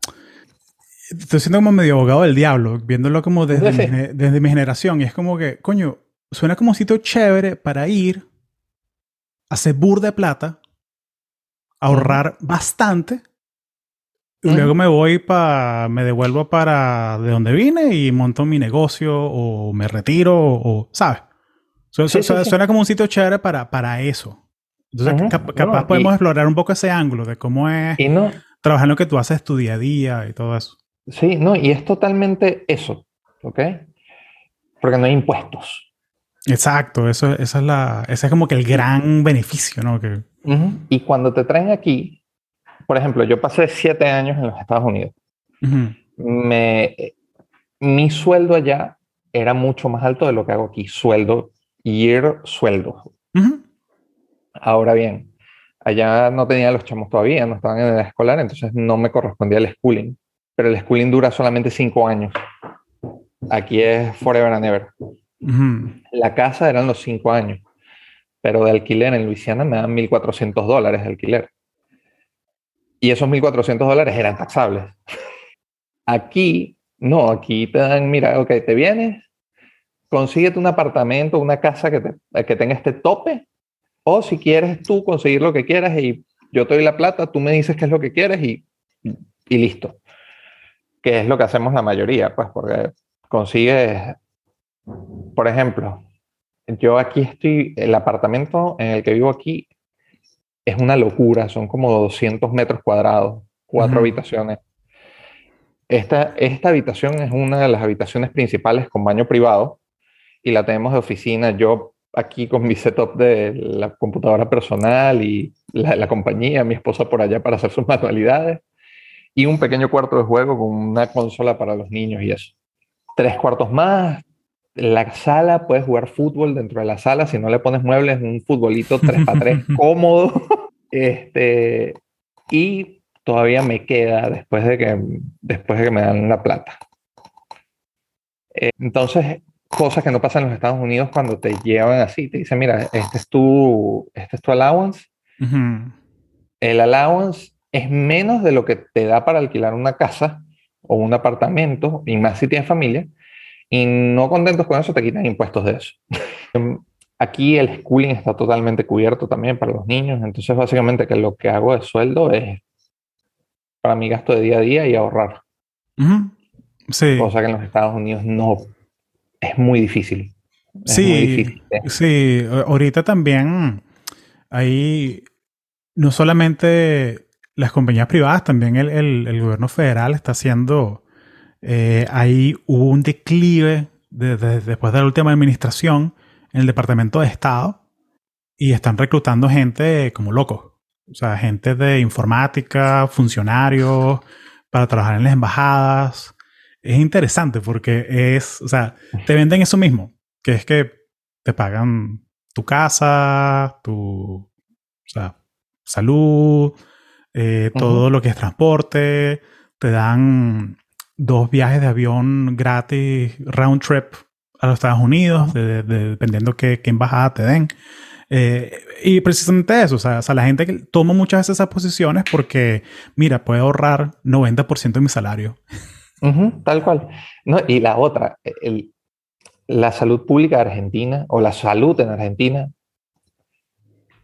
estoy siendo como medio abogado del diablo, viéndolo como desde, mi, desde mi generación, y es como que, coño, suena como un sitio chévere para ir, hacer bur de plata, ahorrar bastante, y luego me voy para, me devuelvo para de donde vine y monto mi negocio o me retiro o, ¿sabes? Suena, como un sitio chévere para, para eso. Entonces, capaz podemos explorar un poco ese ángulo de cómo es trabajar en lo que tú haces tu día a día y todo eso. Sí, no, y es totalmente eso, ¿ok? Porque no hay impuestos. Exacto, eso, esa es la, ese es como que el gran beneficio, ¿no? Que... Y cuando te traen aquí, por ejemplo, yo pasé siete años en los Estados Unidos. me, mi sueldo allá era mucho más alto de lo que hago aquí, sueldo ir sueldo. Ahora bien, allá no tenía los chamos todavía, no estaban en edad escolar, entonces no me correspondía el schooling, pero el schooling dura solamente cinco años. Aquí es forever and ever. La casa eran los cinco años, pero de alquiler en Luisiana me dan 1.400 dólares de alquiler. Y esos 1.400 dólares eran taxables. <laughs> Aquí, no, aquí te dan, mira, ok, te vienes, consíguete un apartamento, una casa que, que tenga este tope, o si quieres tú conseguir lo que quieras y yo te doy la plata, tú me dices qué es lo que quieres y, y listo. Que es lo que hacemos la mayoría, pues, porque consigues, por ejemplo, yo aquí estoy, el apartamento en el que vivo aquí es una locura, son como 200 metros cuadrados, cuatro habitaciones. Esta, esta habitación es una de las habitaciones principales con baño privado y la tenemos de oficina. Yo aquí con mi setup de la computadora personal y la, la compañía, mi esposa por allá para hacer sus manualidades y un pequeño cuarto de juego con una consola para los niños y eso. Tres cuartos más, la sala, puedes jugar fútbol dentro de la sala, si no le pones muebles, un futbolito 3x3 <laughs> cómodo. Este, y todavía me queda después de que, después de que me dan la plata. Eh, entonces, cosas que no pasan en los Estados Unidos cuando te llevan así, te dicen, mira, este es tu, este es tu allowance. El allowance es menos de lo que te da para alquilar una casa o un apartamento, y más si tienes familia, y no contentos con eso te quitan impuestos de eso. <laughs> Aquí el schooling está totalmente cubierto también para los niños, entonces básicamente que lo que hago de sueldo es para mi gasto de día a día y ahorrar. Sí. Cosa que en los Estados Unidos no es muy difícil. sí, muy difícil, ¿eh? sí. Ahorita también hay no solamente las compañías privadas, también el, el gobierno federal está haciendo eh, ahí hubo un declive después de la última administración en el Departamento de Estado y están reclutando gente como locos. O sea, gente de informática, funcionarios, para trabajar en las embajadas. Es interesante porque es, o sea, te venden eso mismo, que es que te pagan tu casa, tu salud, eh, todo lo que es transporte, te dan dos viajes de avión gratis, round trip a los Estados Unidos, dependiendo qué, qué, embajada te den. Eh, y precisamente eso, o sea, la gente que toma muchas veces esas posiciones porque, mira, puede ahorrar 90% de mi salario. tal cual. No, y la otra, la salud pública de Argentina o la salud en Argentina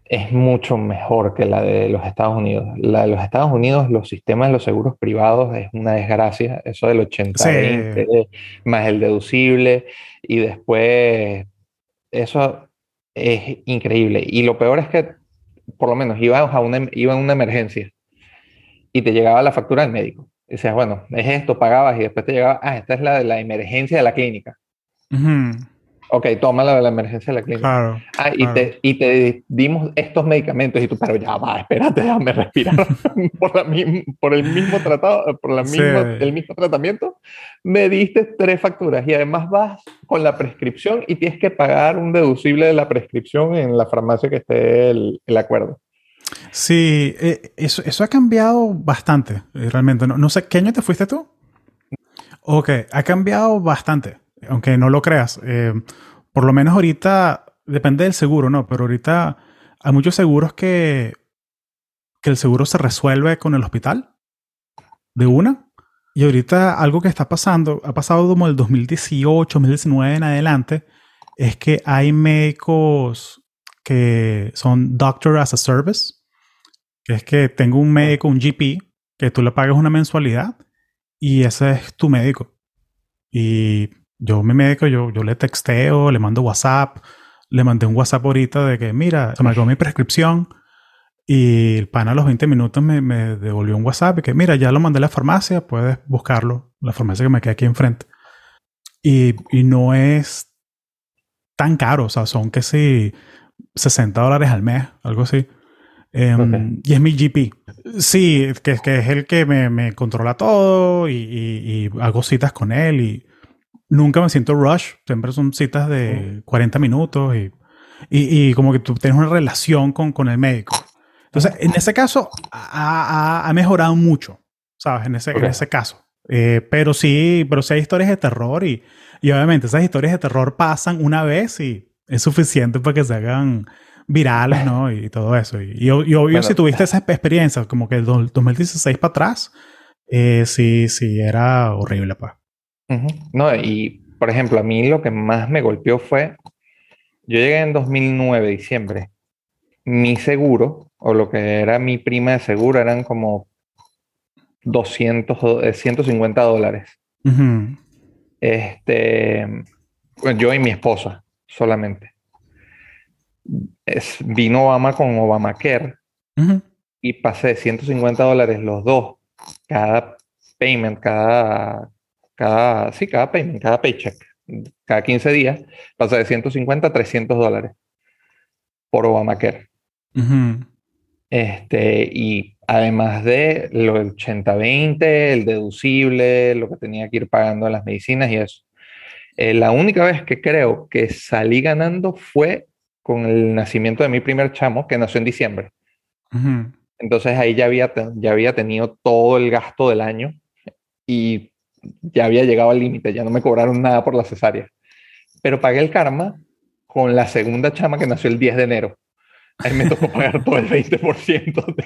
es mucho mejor que la de los Estados Unidos. La de los Estados Unidos, los sistemas de los seguros privados es una desgracia. Eso del 80-20 más el deducible y después eso es increíble. Y lo peor es que por lo menos ibas a una, iba a una emergencia y te llegaba la factura del médico. Y decías, bueno, es esto, pagabas y después te llegaba, ah, esta es la de la emergencia de la clínica. Ok, toma la de la emergencia de la clínica. Claro, ah, y, Te, y te dimos estos medicamentos y tú, pero ya va, espérate, déjame respirar <laughs> por, la, por el mismo tratado, por la misma, el mismo tratamiento. Me diste tres facturas y además vas con la prescripción y tienes que pagar un deducible de la prescripción en la farmacia que esté el, el acuerdo. Sí, eh, eso, eso, ha cambiado bastante, eh, realmente. No, no sé, ¿qué año te fuiste tú? Ok, ha cambiado bastante aunque no lo creas. Eh, por lo menos ahorita, depende del seguro, ¿no? Pero ahorita hay muchos seguros que, que el seguro se resuelve con el hospital de una. Y ahorita algo que está pasando, ha pasado como el 2018, 2019 en adelante, es que hay médicos que son Doctor as a Service, que es que tengo un médico, un GP, que tú le pagas una mensualidad y ese es tu médico. Y yo mi médico, yo, yo le texteo, le mando WhatsApp, le mandé un WhatsApp ahorita de que, mira, se me acabó mi prescripción y el pan a los 20 minutos me, me, devolvió un WhatsApp y que, mira, ya lo mandé a la farmacia, puedes buscarlo, la farmacia que me queda aquí enfrente. Y, y no es tan caro, o sea, son que sí 60 dólares al mes, algo así. Em, y es mi GP. Sí, que, que es el que me, me controla todo y, y, y, hago citas con él y nunca me siento rush. Siempre son citas de 40 minutos y, y, y como que tú tienes una relación con, con el médico. Entonces, en ese caso, ha, ha, mejorado mucho, ¿sabes? En ese, en ese caso. Eh, pero sí, pero sí hay historias de terror y, y obviamente esas historias de terror pasan una vez y es suficiente para que se hagan virales, ¿no? Y, todo eso. Y, obvio, si tuviste esa experiencia, como que el 2016 para atrás, eh, sí, sí, era horrible, pues. No, y por ejemplo, a mí lo que más me golpeó fue, yo llegué en 2009, diciembre, mi seguro, o lo que era mi prima de seguro, eran como 200, 150 dólares. Este, yo y mi esposa solamente. Es, vino Obama con Obamacare y pasé de 150 dólares los dos, cada payment, cada, cada, sí, cada payment, cada paycheck, cada 15 días, pasé de 150 a 300 dólares por Obamacare. Este, y además de lo del 80-20, el deducible, lo que tenía que ir pagando las medicinas y eso. Eh, la única vez que creo que salí ganando fue con el nacimiento de mi primer chamo, que nació en diciembre. Entonces ahí ya había, ya había tenido todo el gasto del año y ya había llegado al límite, ya no me cobraron nada por la cesárea. Pero pagué el karma con la segunda chama que nació el 10 de enero. Ahí me tocó pagar todo el 20% de,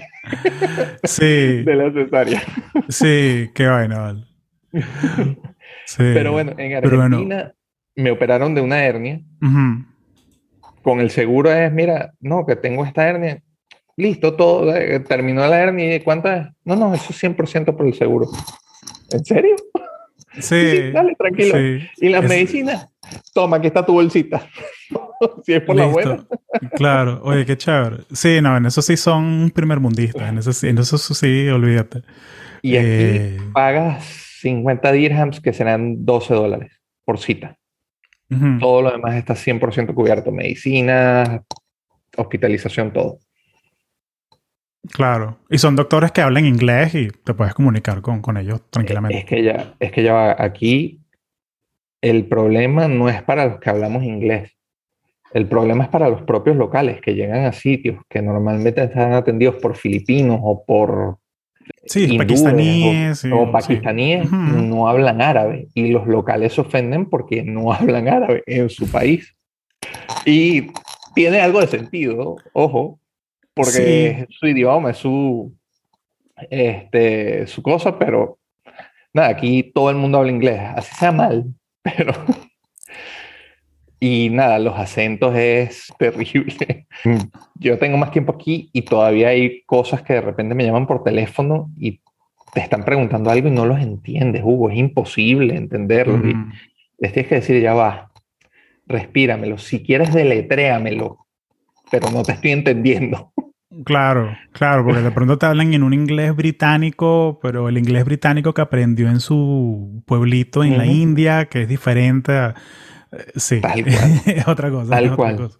sí. de la cesárea. Sí, qué vaina. Sí. Pero bueno, en Argentina me operaron de una hernia. Con el seguro es, mira, no, que tengo esta hernia. Listo, todo, eh, terminó la hernia. ¿Y cuánto es? No, no, eso es 100% por el seguro. ¿En serio? Sí. dale, tranquilo. ¿Y las medicinas? Toma, aquí está tu bolsita. <laughs> si es por la buena. claro, oye, qué chévere. Sí, no, en eso sí son primer mundistas. En eso, en eso sí, olvídate. Y aquí eh, pagas 50 dirhams, que serán 12 dólares por cita. Todo lo demás está 100% cubierto. Medicina, hospitalización, todo. Claro. Y son doctores que hablan inglés y te puedes comunicar con, con ellos tranquilamente. Es que ya, es que ya aquí el problema no es para los que hablamos inglés. El problema es para los propios locales que llegan a sitios que normalmente están atendidos por filipinos o por sí, pakistaníes, o, pakistaníes no hablan árabe y los locales se ofenden porque no <laughs> hablan árabe en su país. Y tiene algo de sentido, ojo, porque es su idioma, es su, este, su cosa, pero nada, aquí todo el mundo habla inglés, así sea mal, <laughs> pero... Y nada, los acentos es <laughs> terrible. Yo tengo más tiempo aquí y todavía hay cosas que de repente me llaman por teléfono y te están preguntando algo y no los entiendes, Hugo. Es imposible entenderlo. Y les tienes que decir, ya va, respíramelo. Si quieres, deletréamelo, pero no te estoy entendiendo. Claro, claro, porque de pronto te hablan en un inglés británico, pero el inglés británico que aprendió en su pueblito en la India, que es diferente a Sí, tal <laughs> cual. es otra cosa. Tal cual.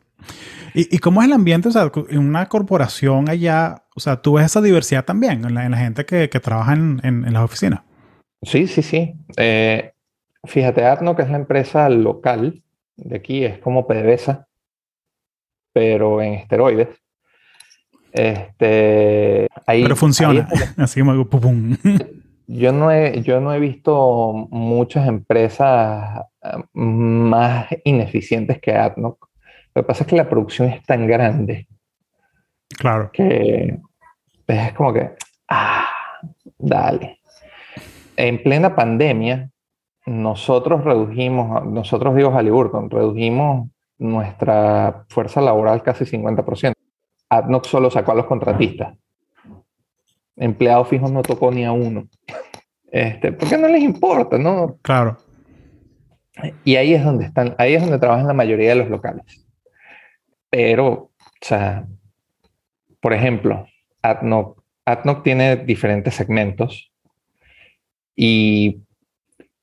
¿Y, cómo es el ambiente? O sea, en una corporación allá, o sea, tú ves esa diversidad también en la, gente que, trabaja en, en, las oficinas. Sí, sí, sí. Eh, fíjate, Arno, que es la empresa local de aquí, es como PDVSA, pero en esteroides. Este, ahí, pero funciona, <laughs> así como pum, <laughs> Yo no, he, yo no he visto muchas empresas eh, más ineficientes que AdNoc. Lo que pasa es que la producción es tan grande. Claro. Que es como que, ah, dale. En plena pandemia, nosotros redujimos, nosotros digo Halliburton, redujimos nuestra fuerza laboral casi 50%. AdNoc solo sacó a los contratistas empleados fijos no tocó ni a uno. Este, porque no les importa, ¿no? Claro. Y ahí es donde están, ahí es donde trabajan la mayoría de los locales. Pero, o sea, por ejemplo, AdNoc, AdNoc tiene diferentes segmentos y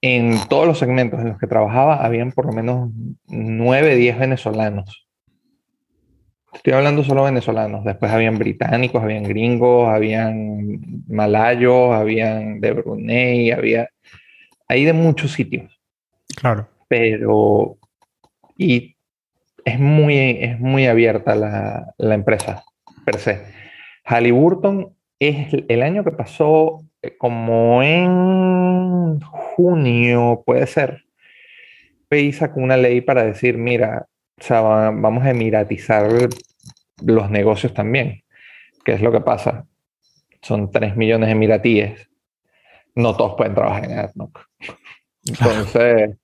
en todos los segmentos en los que trabajaba habían por lo menos 9, 10 venezolanos. Estoy hablando solo venezolanos. Después habían británicos, habían gringos, habían malayos, habían de Brunei, había ahí de muchos sitios. Claro. Pero y es muy, es muy abierta la, la empresa per se. Halliburton es el año que pasó eh, como en junio, puede ser, y sacó una ley para decir, mira, vamos a emiratizar los negocios también. ¿Qué es lo que pasa? Son 3 millones de emiratíes. No todos pueden trabajar en AdNoc. Entonces,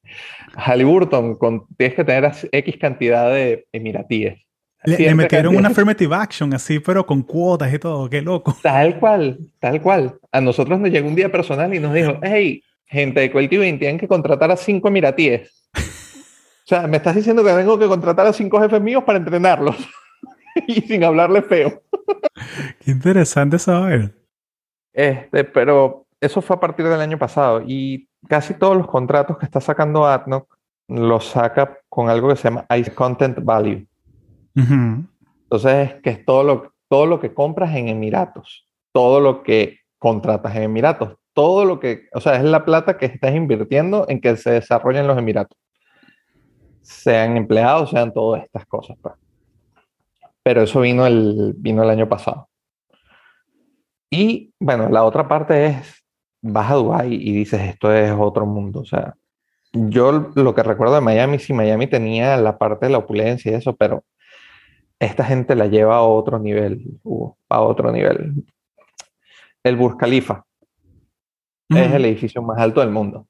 Halliburton, con, tienes que tener X cantidad de emiratíes. Le, metieron una affirmative action así, pero con cuotas y todo, qué loco. Tal cual, tal cual. A nosotros nos llegó un día personal y nos dijo, hey, gente de Cultiving, tienen que contratar a cinco emiratíes. O sea, me estás diciendo que tengo que contratar a cinco jefes míos para entrenarlos. <laughs> y sin hablarle feo. qué interesante saber. Este, pero eso fue a partir del año pasado y casi todos los contratos que está sacando AdNoc los saca con algo que se llama Ice Content Value. Entonces, que es todo lo, todo lo que compras en Emiratos, todo lo que contratas en Emiratos, todo lo que, o sea, es la plata que estás invirtiendo en que se desarrollen los Emiratos. Sean empleados, sean todas estas cosas. Pues. Pero eso vino el, vino el año pasado. Y bueno, la otra parte es, vas a Dubái y dices, esto es otro mundo. O sea, yo lo que recuerdo de Miami, sí, Miami tenía la parte de la opulencia y eso, pero esta gente la lleva a otro nivel, a otro nivel. El Burj Khalifa es el edificio más alto del mundo.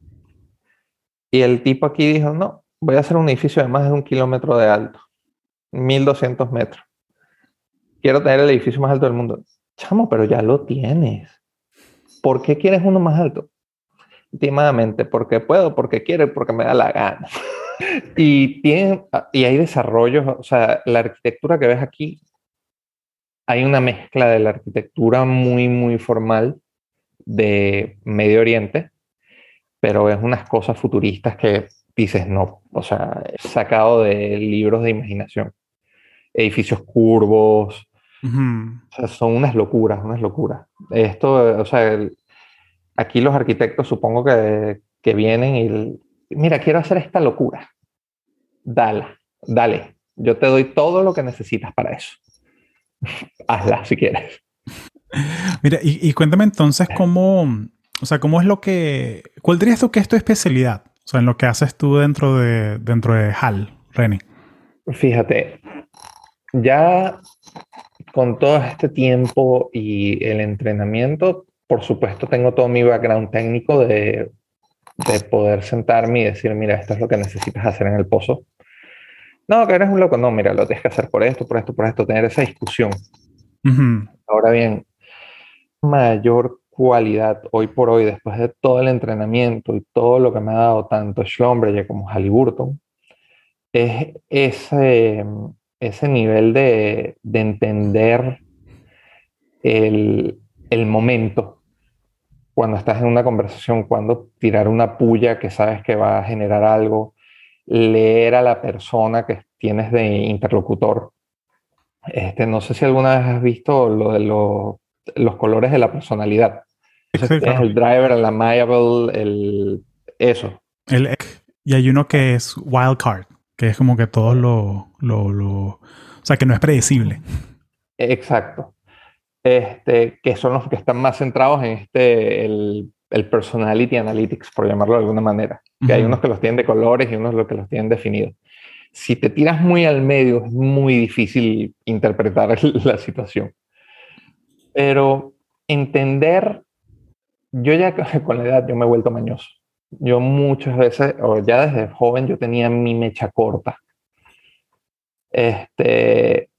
Y el tipo aquí dijo, no, voy a hacer un edificio de más de un kilómetro de alto, 1200 metros. Quiero tener el edificio más alto del mundo. Chamo, pero ya lo tienes. ¿Por qué quieres uno más alto? Últimamente, porque puedo, porque quiero, porque me da la gana. <laughs> y, tienen, y hay desarrollos, o sea, la arquitectura que ves aquí, hay una mezcla de la arquitectura muy, muy formal de Medio Oriente, pero es unas cosas futuristas que dices, no, o sea, sacado de libros de imaginación. Edificios curvos, o sea, son unas locuras, unas locuras. Esto, o sea, aquí los arquitectos supongo que, que vienen y mira, quiero hacer esta locura. Dale, dale. Yo te doy todo lo que necesitas para eso. <laughs> Hazla si quieres. Mira, y, cuéntame entonces cómo, o sea, cómo es lo que, ¿cuál dirías tú que es tu especialidad? O sea, en lo que haces tú dentro de, dentro de HAL, Reni. Fíjate, ya con todo este tiempo y el entrenamiento, por supuesto tengo todo mi background técnico de de poder sentarme y decir, mira, esto es lo que necesitas hacer en el pozo. No, que eres un loco, no, mira, lo tienes que hacer por esto, por esto, por esto, tener esa discusión. Ahora bien, mayor cualidad hoy por hoy, después de todo el entrenamiento y todo lo que me ha dado tanto Schlumberger como Halliburton, es ese, ese nivel de, de entender el, el momento cuando estás en una conversación, cuando tirar una puya que sabes que va a generar algo, leer a la persona que tienes de interlocutor. Este, no sé si alguna vez has visto lo de los colores de la personalidad. El driver, el amiable, el eso. El, y hay uno que es wild card, que es como que todo lo, lo, lo, o sea, que no es predecible. Exacto este, que son los que están más centrados en este, el, el personality analytics, por llamarlo de alguna manera. Que hay unos que los tienen de colores y unos que los tienen definidos. Si te tiras muy al medio, es muy difícil interpretar <laughs> la situación. Pero entender, yo ya <laughs> con la edad, yo me he vuelto mañoso. Yo muchas veces, o ya desde joven, yo tenía mi mecha corta. Este,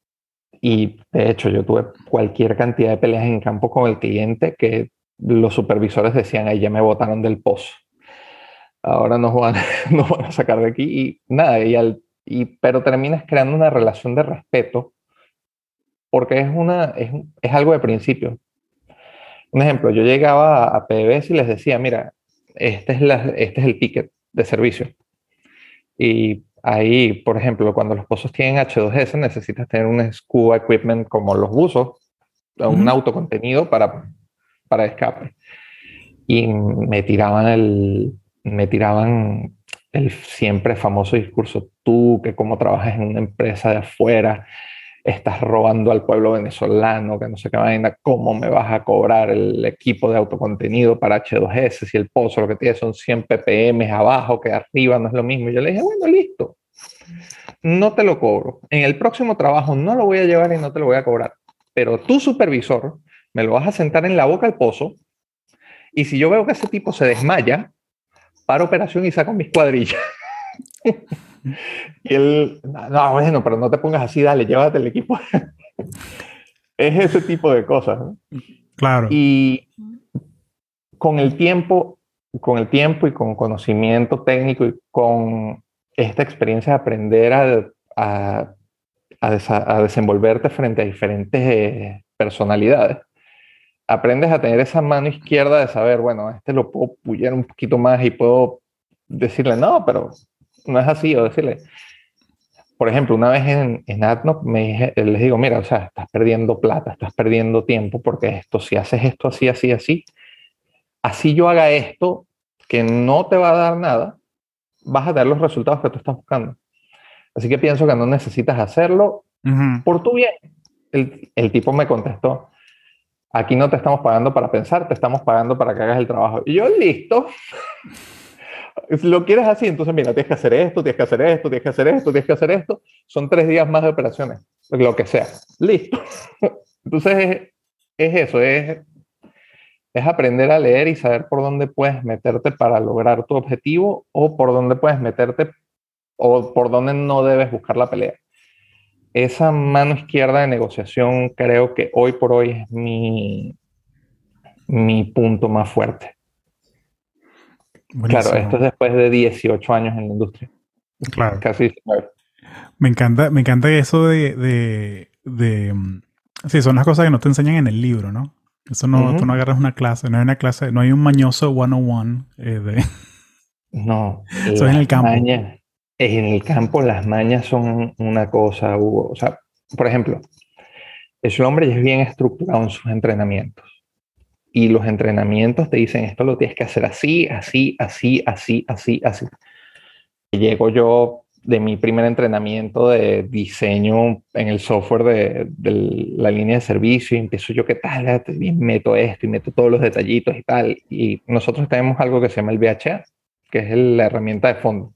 y de hecho, yo tuve cualquier cantidad de peleas en campo con el cliente que los supervisores decían, ahí ya me botaron del pozo. Ahora nos van, <laughs> nos van a sacar de aquí y nada, y al, y, pero terminas creando una relación de respeto porque es, una, es, es algo de principio. Un ejemplo, yo llegaba a PBS y les decía, mira, este es, la, este es el ticket de servicio. Y Ahí, por ejemplo, cuando los pozos tienen H2S, necesitas tener un scuba equipment como los buzos, un autocontenido para, para escape. Y me tiraban el, me tiraban el siempre famoso discurso, tú que como trabajas en una empresa de afuera, estás robando al pueblo venezolano, que no sé qué vaina, ¿cómo me vas a cobrar el equipo de autocontenido para H2S si el pozo lo que tiene son 100 ppm abajo, que arriba no es lo mismo? Y yo le dije, bueno, listo, no te lo cobro. En el próximo trabajo no lo voy a llevar y no te lo voy a cobrar. Pero tu supervisor me lo vas a sentar en la boca del pozo y si yo veo que ese tipo se desmaya, para operación y saco mis cuadrillas. <laughs> y él, no, bueno, pero no te pongas así, dale, llévate el equipo. <laughs> es ese tipo de cosas. Claro. Y con el tiempo, con el tiempo y con conocimiento técnico y con esta experiencia de aprender a, a, a, desenvolverte frente a diferentes eh, personalidades, aprendes a tener esa mano izquierda de saber, bueno, este lo puedo pullar un poquito más y puedo decirle, no, pero no es así, o decirle, por ejemplo, una vez en, en me les digo, mira, o sea, estás perdiendo plata, estás perdiendo tiempo, porque esto, si haces esto así, así, así, así yo haga esto que no te va a dar nada, vas a dar los resultados que tú estás buscando. Así que pienso que no necesitas hacerlo por tu bien. El, el tipo me contestó, aquí no te estamos pagando para pensar, te estamos pagando para que hagas el trabajo. Y yo, listo. Si lo quieres así, entonces mira, tienes que hacer esto, tienes que hacer esto, tienes que hacer esto, tienes que hacer esto. Son tres días más de operaciones, lo que sea. Listo. <laughs> Entonces es, es eso, es, es aprender a leer y saber por dónde puedes meterte para lograr tu objetivo o por dónde puedes meterte o por dónde no debes buscar la pelea esa mano izquierda de negociación creo que hoy por hoy es mi, mi punto más fuerte. Claro, esto es después de 18 años en la industria. Claro. Casi Me encanta, me encanta eso de, de, mm, Sí, son las cosas que no te enseñan en el libro, ¿no? Eso no, tú no agarras una clase, no hay una clase, no hay un mañoso 101 eh, de... No. <laughs> Eso es en el campo en el campo las mañas son una cosa, Hugo. O sea, por ejemplo, el hombre es bien estructurado en sus entrenamientos. Y los entrenamientos te dicen, esto lo tienes que hacer así, así, así, así, así, así. Llego yo de mi primer entrenamiento de diseño en el software de, de, la línea de servicio y empiezo yo, ¿qué tal? Y meto esto y meto todos los detallitos y tal. Y nosotros tenemos algo que se llama el VHA, que es la herramienta de fondo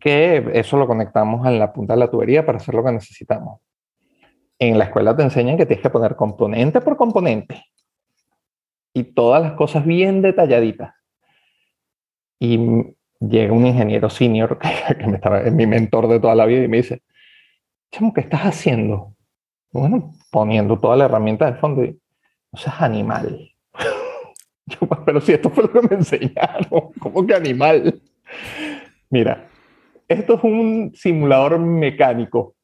que eso lo conectamos en la punta de la tubería para hacer lo que necesitamos. En la escuela te enseñan que tienes que poner componente por componente y todas las cosas bien detalladitas. Y llega un ingeniero senior <laughs> que, me estaba, es mi mentor de toda la vida y me dice, chamo, ¿qué estás haciendo? Bueno, poniendo toda la herramienta de fondo y, no seas animal. <laughs> Yo, pero si esto fue lo que me enseñaron, ¿cómo que animal? Mira, esto es un simulador mecánico.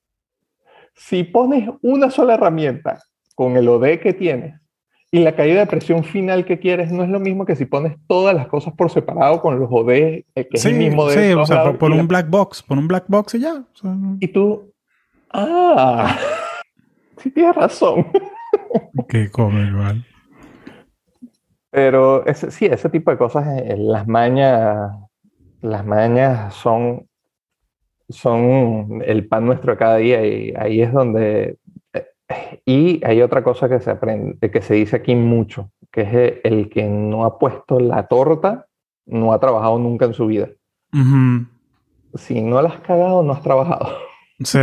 Si pones una sola herramienta con el OD que tienes y la caída de presión final que quieres, no es lo mismo que si pones todas las cosas por separado con los OD, eh, es el mismo de Sí, o sea, por, un black box, por un black box y ya. Y tú, ah, <laughs> sí tienes razón. Qué come igual. Pero ese, sí, ese tipo de cosas, eh, las mañas, las mañas son son el pan nuestro cada día y ahí es donde... Eh, y hay otra cosa que se aprende, que se dice aquí mucho, que es el que no ha puesto la torta, no ha trabajado nunca en su vida. Si no la has cagado, no has trabajado. Sí,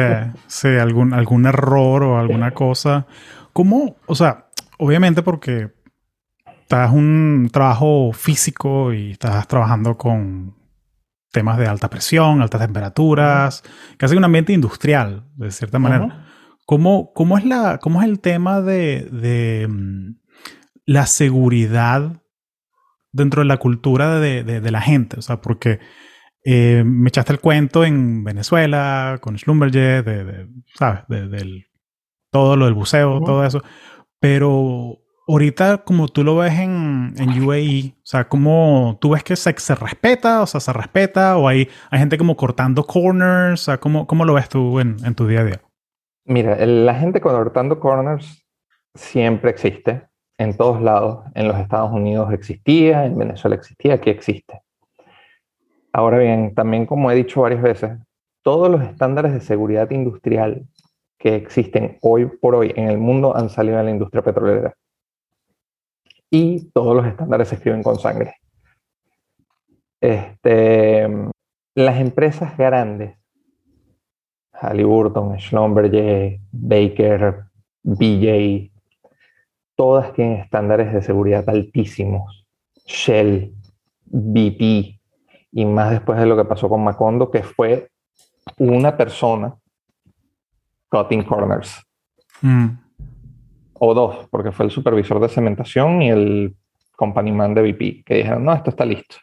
sí, algún, algún error o alguna cosa. ¿Cómo? O sea, obviamente porque estás un trabajo físico y estás trabajando con temas de alta presión, altas temperaturas, casi un ambiente industrial, de cierta manera. ¿Cómo, ¿Cómo, es la, ¿Cómo es el tema de, de mm, la seguridad dentro de la cultura de, de, la gente? O sea, porque eh, me echaste el cuento en Venezuela, con Schlumberger, de, ¿sabes? del, todo lo del buceo, todo eso. Pero ahorita, como tú lo ves en, en UAE, o sea, como tú ves que se, se, respeta, o sea, se respeta, o hay, hay gente como cortando corners, o sea, ¿cómo, cómo lo ves tú en, en, tu día a día? Mira, la gente cortando corners siempre existe, en todos lados. En los Estados Unidos existía, en Venezuela existía, aquí existe. Ahora bien, también como he dicho varias veces, todos los estándares de seguridad industrial que existen hoy por hoy en el mundo han salido de la industria petrolera. Y todos los estándares se escriben con sangre. Este, las empresas grandes, Halliburton, Schlumberger, Baker, BJ, todas tienen estándares de seguridad altísimos. Shell, BP, y más después de lo que pasó con Macondo, que fue una persona cutting corners. Mm. O dos, porque fue el supervisor de cementación y el company man de BP, que dijeron, no, esto está listo.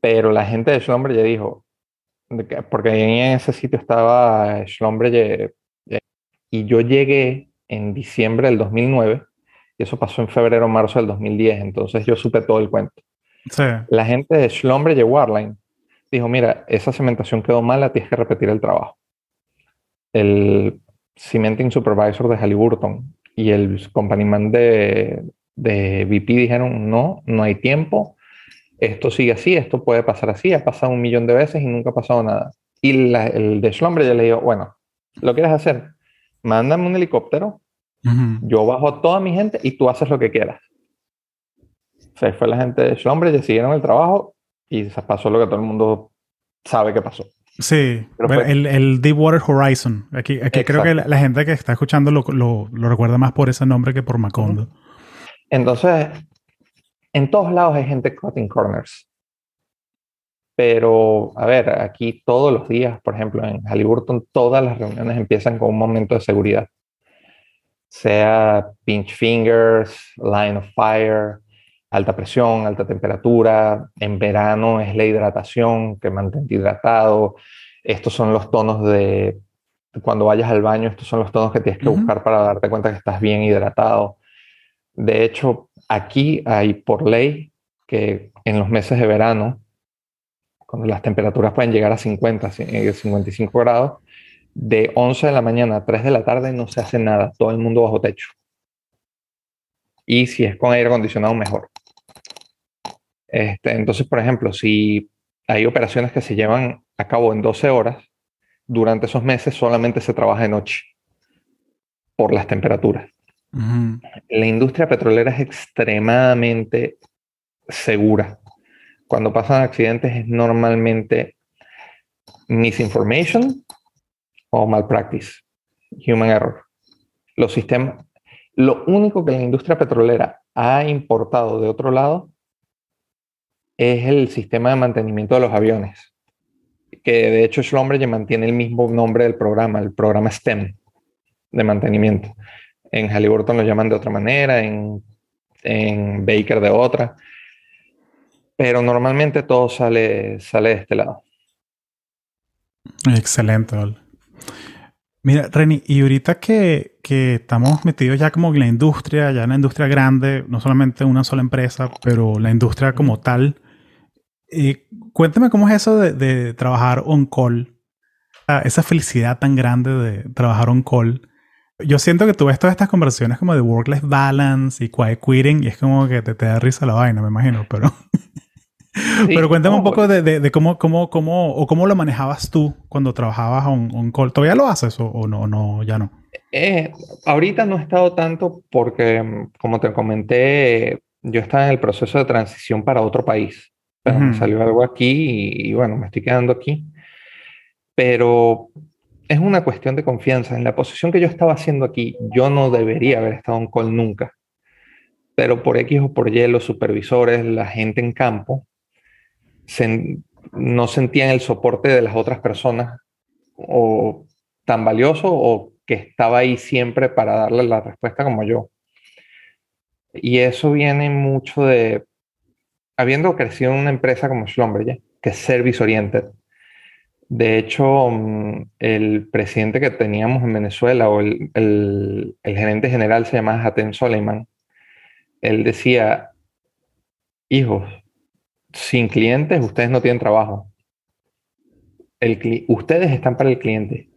Pero la gente de Schlumberger dijo, porque en ese sitio estaba Schlumberger, y yo llegué en diciembre del 2009, y eso pasó en febrero o marzo del 2010, entonces yo supe todo el cuento. La gente de Schlumberger Warline dijo, mira, esa cementación quedó mala, tienes que repetir el trabajo. El cementing supervisor de Halliburton y el company man de, de VP dijeron, no, no hay tiempo, esto sigue así, esto puede pasar así, ha pasado un millón de veces y nunca ha pasado nada. Y el de Schlumberger le dijo, bueno, ¿lo quieres hacer? Mándame un helicóptero, yo bajo toda mi gente y tú haces lo que quieras. Se fue la gente de Schlumberger, siguieron el trabajo y se pasó lo que todo el mundo sabe que pasó. Sí, el, el, Deepwater Horizon. Aquí, aquí creo que la, gente que está escuchando lo, lo, lo, recuerda más por ese nombre que por Macondo. Entonces, en todos lados hay gente cutting corners. Pero, a ver, aquí todos los días, por ejemplo, en Halliburton, todas las reuniones empiezan con un momento de seguridad. Sea pinch fingers, line of fire, alta presión, alta temperatura. En verano es la hidratación, que mantente hidratado. Estos son los tonos de, cuando vayas al baño, estos son los tonos que tienes que buscar para darte cuenta que estás bien hidratado. De hecho, aquí hay por ley que en los meses de verano, cuando las temperaturas pueden llegar a 50, 55 eh, grados, de 11 de la mañana a 3 de la tarde no se hace nada, todo el mundo bajo techo. Y si es con aire acondicionado, mejor. Este, entonces, por ejemplo, si hay operaciones que se llevan a cabo en 12 horas, durante esos meses solamente se trabaja de noche por las temperaturas. La industria petrolera es extremadamente segura. Cuando pasan accidentes es normalmente misinformation o malpractice, human error. Los sistemas, lo único que la industria petrolera ha importado de otro lado es el sistema de mantenimiento de los aviones, que de hecho Schlumberger mantiene el mismo nombre del programa, el programa STEM de mantenimiento. En Halliburton lo llaman de otra manera, en, en Baker de otra, pero normalmente todo sale, sale de este lado. Excelente, Mira, Reni, y ahorita que, que, estamos metidos ya como en la industria, ya en la industria grande, no solamente una sola empresa, pero la industria como tal, eh, cuéntame cómo es eso de, trabajar on call. Esa felicidad tan grande de trabajar on call. Yo siento que tú ves todas estas conversaciones como de work-life balance y quiet quitting y es como que te, te da risa la vaina, me imagino, pero... <laughs> pero cuéntame un poco de, de, cómo, cómo, cómo, o cómo lo manejabas tú cuando trabajabas on, on call. ¿Todavía lo haces o, o no, no, ya no? Eh, ahorita no he estado tanto porque, como te comenté, yo estaba en el proceso de transición para otro país pero me salió algo aquí y, bueno, me estoy quedando aquí. Pero es una cuestión de confianza. En la posición que yo estaba haciendo aquí, yo no debería haber estado en call nunca. Pero por X o por Y, los supervisores, la gente en campo, no sentían el soporte de las otras personas o tan valioso o que estaba ahí siempre para darle la respuesta como yo. Y eso viene mucho de habiendo crecido en una empresa como Schlumberger, que es service oriented, de hecho, mm, el presidente que teníamos en Venezuela o el, el, gerente general se llama Hatem Soleiman. Él decía, hijos, sin clientes ustedes no tienen trabajo. Ustedes están para el cliente.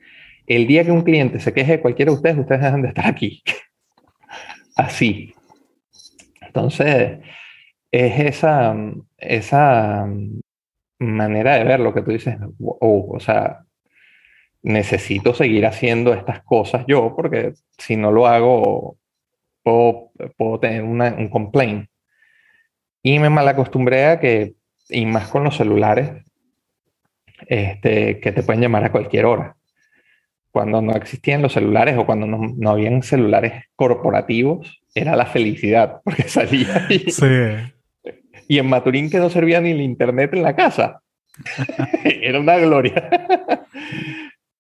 El día que un cliente se queje de cualquiera de ustedes, ustedes dejan de estar aquí. <laughs> Así. Entonces, es esa, esa manera de ver lo que tú dices, o sea, necesito seguir haciendo estas cosas yo, porque si no lo hago, puedo, puedo tener un complaint. Y me malacostumbré a que, y más con los celulares, este, que te pueden llamar a cualquier hora. Cuando no existían los celulares o cuando no, no habían celulares corporativos, era la felicidad, porque <laughs> salía y, sí. Y en Maturín que no servía ni el internet en la casa. <laughs> era una gloria.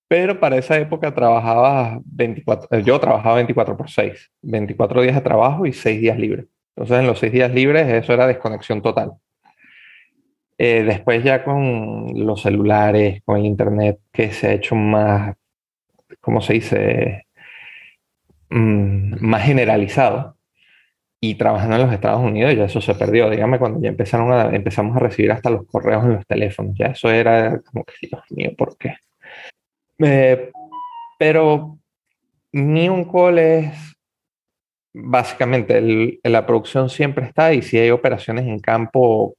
Pero para esa época trabajaba 24, yo trabajaba 24 por 6, 24 días de trabajo y 6 días libres. Entonces en los 6 días libres eso era desconexión total. Eh, después ya con los celulares, con el internet, que se ha hecho más, ¿cómo se dice? Mm, más generalizado. Y trabajando en los Estados Unidos ya eso se perdió. Dígame cuando ya empezaron a, empezamos a recibir hasta los correos en los teléfonos. Ya eso era como que, Dios mío, ¿por qué? Eh, pero ni un call es básicamente la producción siempre está y si hay operaciones en campo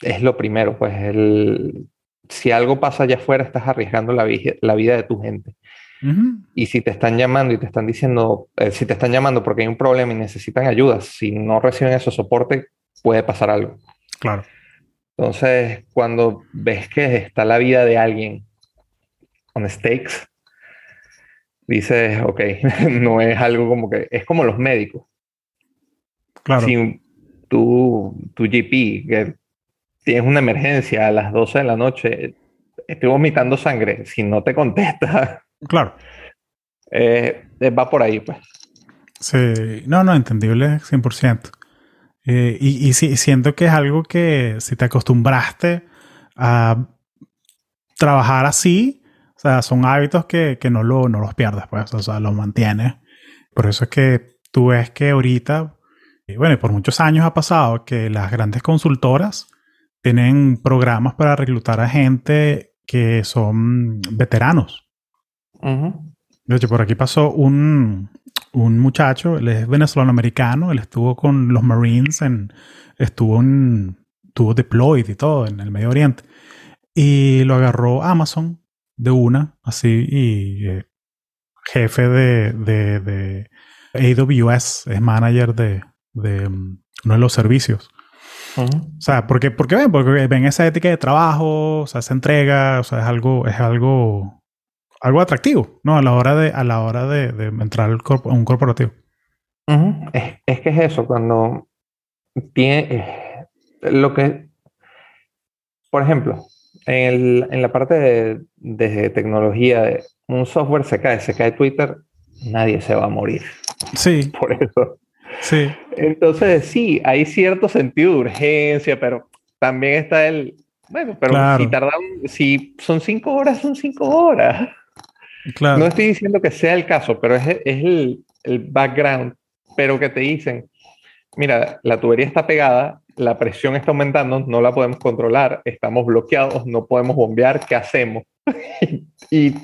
es lo primero, pues el, si algo pasa allá afuera estás arriesgando la, la vida de tu gente. Y si te están llamando y te están diciendo, eh, si te están llamando porque hay un problema y necesitan ayuda, si no reciben ese soporte, puede pasar algo. Claro. Entonces, cuando ves que está la vida de alguien on stakes, dices, ok, <laughs> no es algo como que, es como los médicos. Claro. Si tu, tu GP, que tienes una emergencia a las 12 de la noche, estoy vomitando sangre, si no te contesta. Claro. Eh, va por ahí, pues. Sí, no, no, entendible 100%. Eh, y, y siento que es algo que si te acostumbraste a trabajar así, o sea, son hábitos que, que no, lo, no los pierdes, pues, o sea, los mantienes. Por eso es que tú ves que ahorita, bueno, por muchos años ha pasado que las grandes consultoras tienen programas para reclutar a gente que son veteranos. De hecho, por aquí pasó un, un muchacho, él es venezolano-americano, él estuvo con los Marines, en, estuvo, en, estuvo deployed y todo en el Medio Oriente. Y lo agarró Amazon de una, así, y eh, jefe de, de, de, AWS, es manager de, de uno de los servicios. O sea, porque, porque ven, porque ven esa ética de trabajo, o sea, esa entrega, o sea, es algo, es algo, algo atractivo, ¿no? A la hora de, a la hora de, de entrar a un corporativo. es, es, que es eso, cuando tiene, eh, lo que, por ejemplo, en, la parte de, tecnología, un software se cae, se cae Twitter, nadie se va a morir. Sí. <laughs> Por eso. Sí. Entonces, sí, hay cierto sentido de urgencia, pero también está el. Bueno, pero si tardan, si son cinco horas, son cinco horas. Claro. No estoy diciendo que sea el caso, pero es, es el, el background. Pero que te dicen, mira, la tubería está pegada, la presión está aumentando, no la podemos controlar, estamos bloqueados, no podemos bombear, ¿qué hacemos? <laughs> y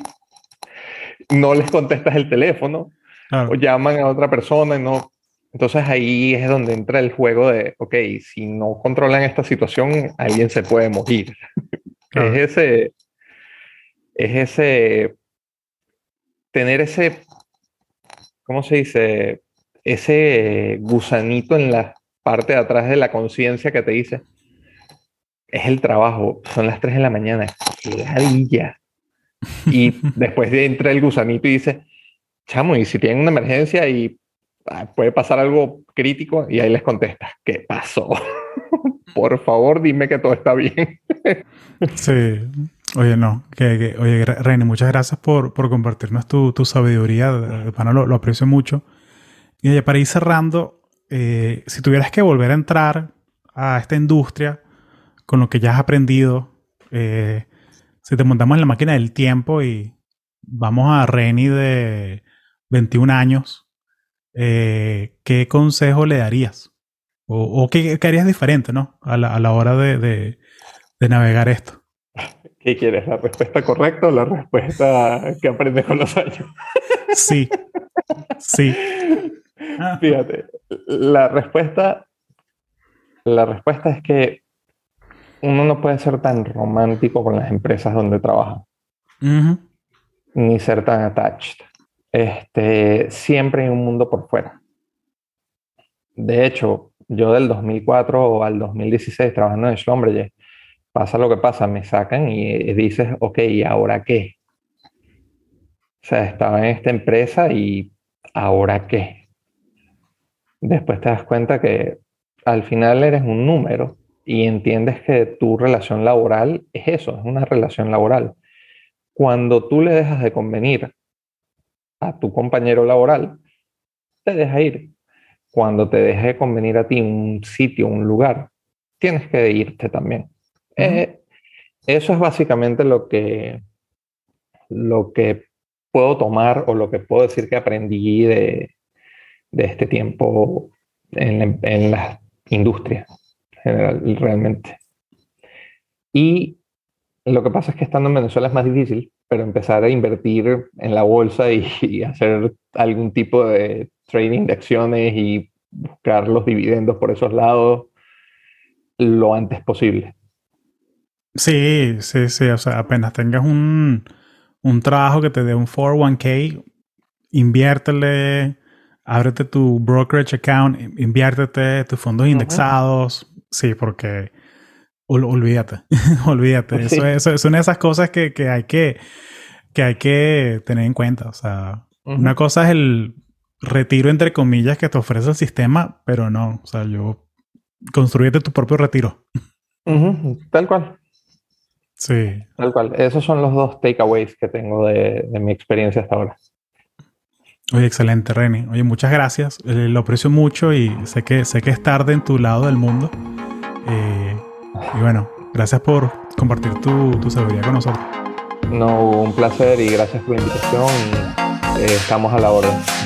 no les contestas el teléfono o llaman a otra persona y no. Entonces ahí es donde entra el juego de, ok, si no controlan esta situación, alguien se puede morir. <laughs> Es ese, es ese, tener ese, ¿cómo se dice? Ese gusanito en la parte de atrás de la conciencia que te dice, es el trabajo, son las 3 de la mañana, qué ladilla. Y <laughs> después entra el gusanito y dice, chamo, y si tienen una emergencia y ah, puede pasar algo crítico, y ahí les contestas, ¿qué pasó? <laughs> Por favor, dime que todo está bien. sí. Oye, no, que, oye, Reine, muchas gracias por, por compartirnos tu, tu sabiduría. De lo, lo, aprecio mucho. Y para ir cerrando, eh, si tuvieras que volver a entrar a esta industria con lo que ya has aprendido, eh, si te montamos en la máquina del tiempo y vamos a Reni de 21 años, eh, ¿qué consejo le darías? ¿O, qué, harías diferente, ¿no? A la, a la hora de, de, navegar esto. ¿Qué quieres? ¿La respuesta correcta o la respuesta que aprendes con los años? Sí. Sí. Fíjate, la respuesta, la respuesta es que uno no puede ser tan romántico con las empresas donde trabaja. ni ser tan attached. Este, siempre hay un mundo por fuera. De hecho, yo del 2004 al 2016 trabajando en Schlumberger, pasa lo que pasa, me sacan y dices, ok, ¿y ahora qué? O sea, estaba en esta empresa y ¿ahora qué? Después te das cuenta que al final eres un número y entiendes que tu relación laboral es eso, es una relación laboral. Cuando tú le dejas de convenir a tu compañero laboral, te deja ir. Cuando te deje de convenir a ti un sitio, un lugar, tienes que irte también. Eh, eso es básicamente lo que, lo que puedo tomar o lo que puedo decir que aprendí de, de este tiempo en, en la industria general, realmente. Y lo que pasa es que estando en Venezuela es más difícil, pero empezar a invertir en la bolsa y, <laughs> hacer algún tipo de trading de acciones y buscar los dividendos por esos lados lo antes posible. Sí, sí, sí. O sea, apenas tengas un, un trabajo que te dé un 401k, inviértele, ábrete tu brokerage account, inviértete tus fondos indexados. Sí, porque olvídate, <laughs> olvídate. Eso, es, eso, de esas cosas que, que, hay que, que hay que tener en cuenta. O sea, una cosa es el retiro, entre comillas, que te ofrece el sistema, pero no. O sea, yo construyete tu propio retiro. Tal cual. Sí. Tal cual. Esos son los dos takeaways que tengo de, de mi experiencia hasta ahora. Oye, excelente, Reni. Oye, muchas gracias. Eh, lo aprecio mucho y sé que, sé que es tarde en tu lado del mundo. Eh, y bueno, gracias por compartir tu, tu sabiduría con nosotros. No, un placer y gracias por la invitación. Eh, estamos a la orden.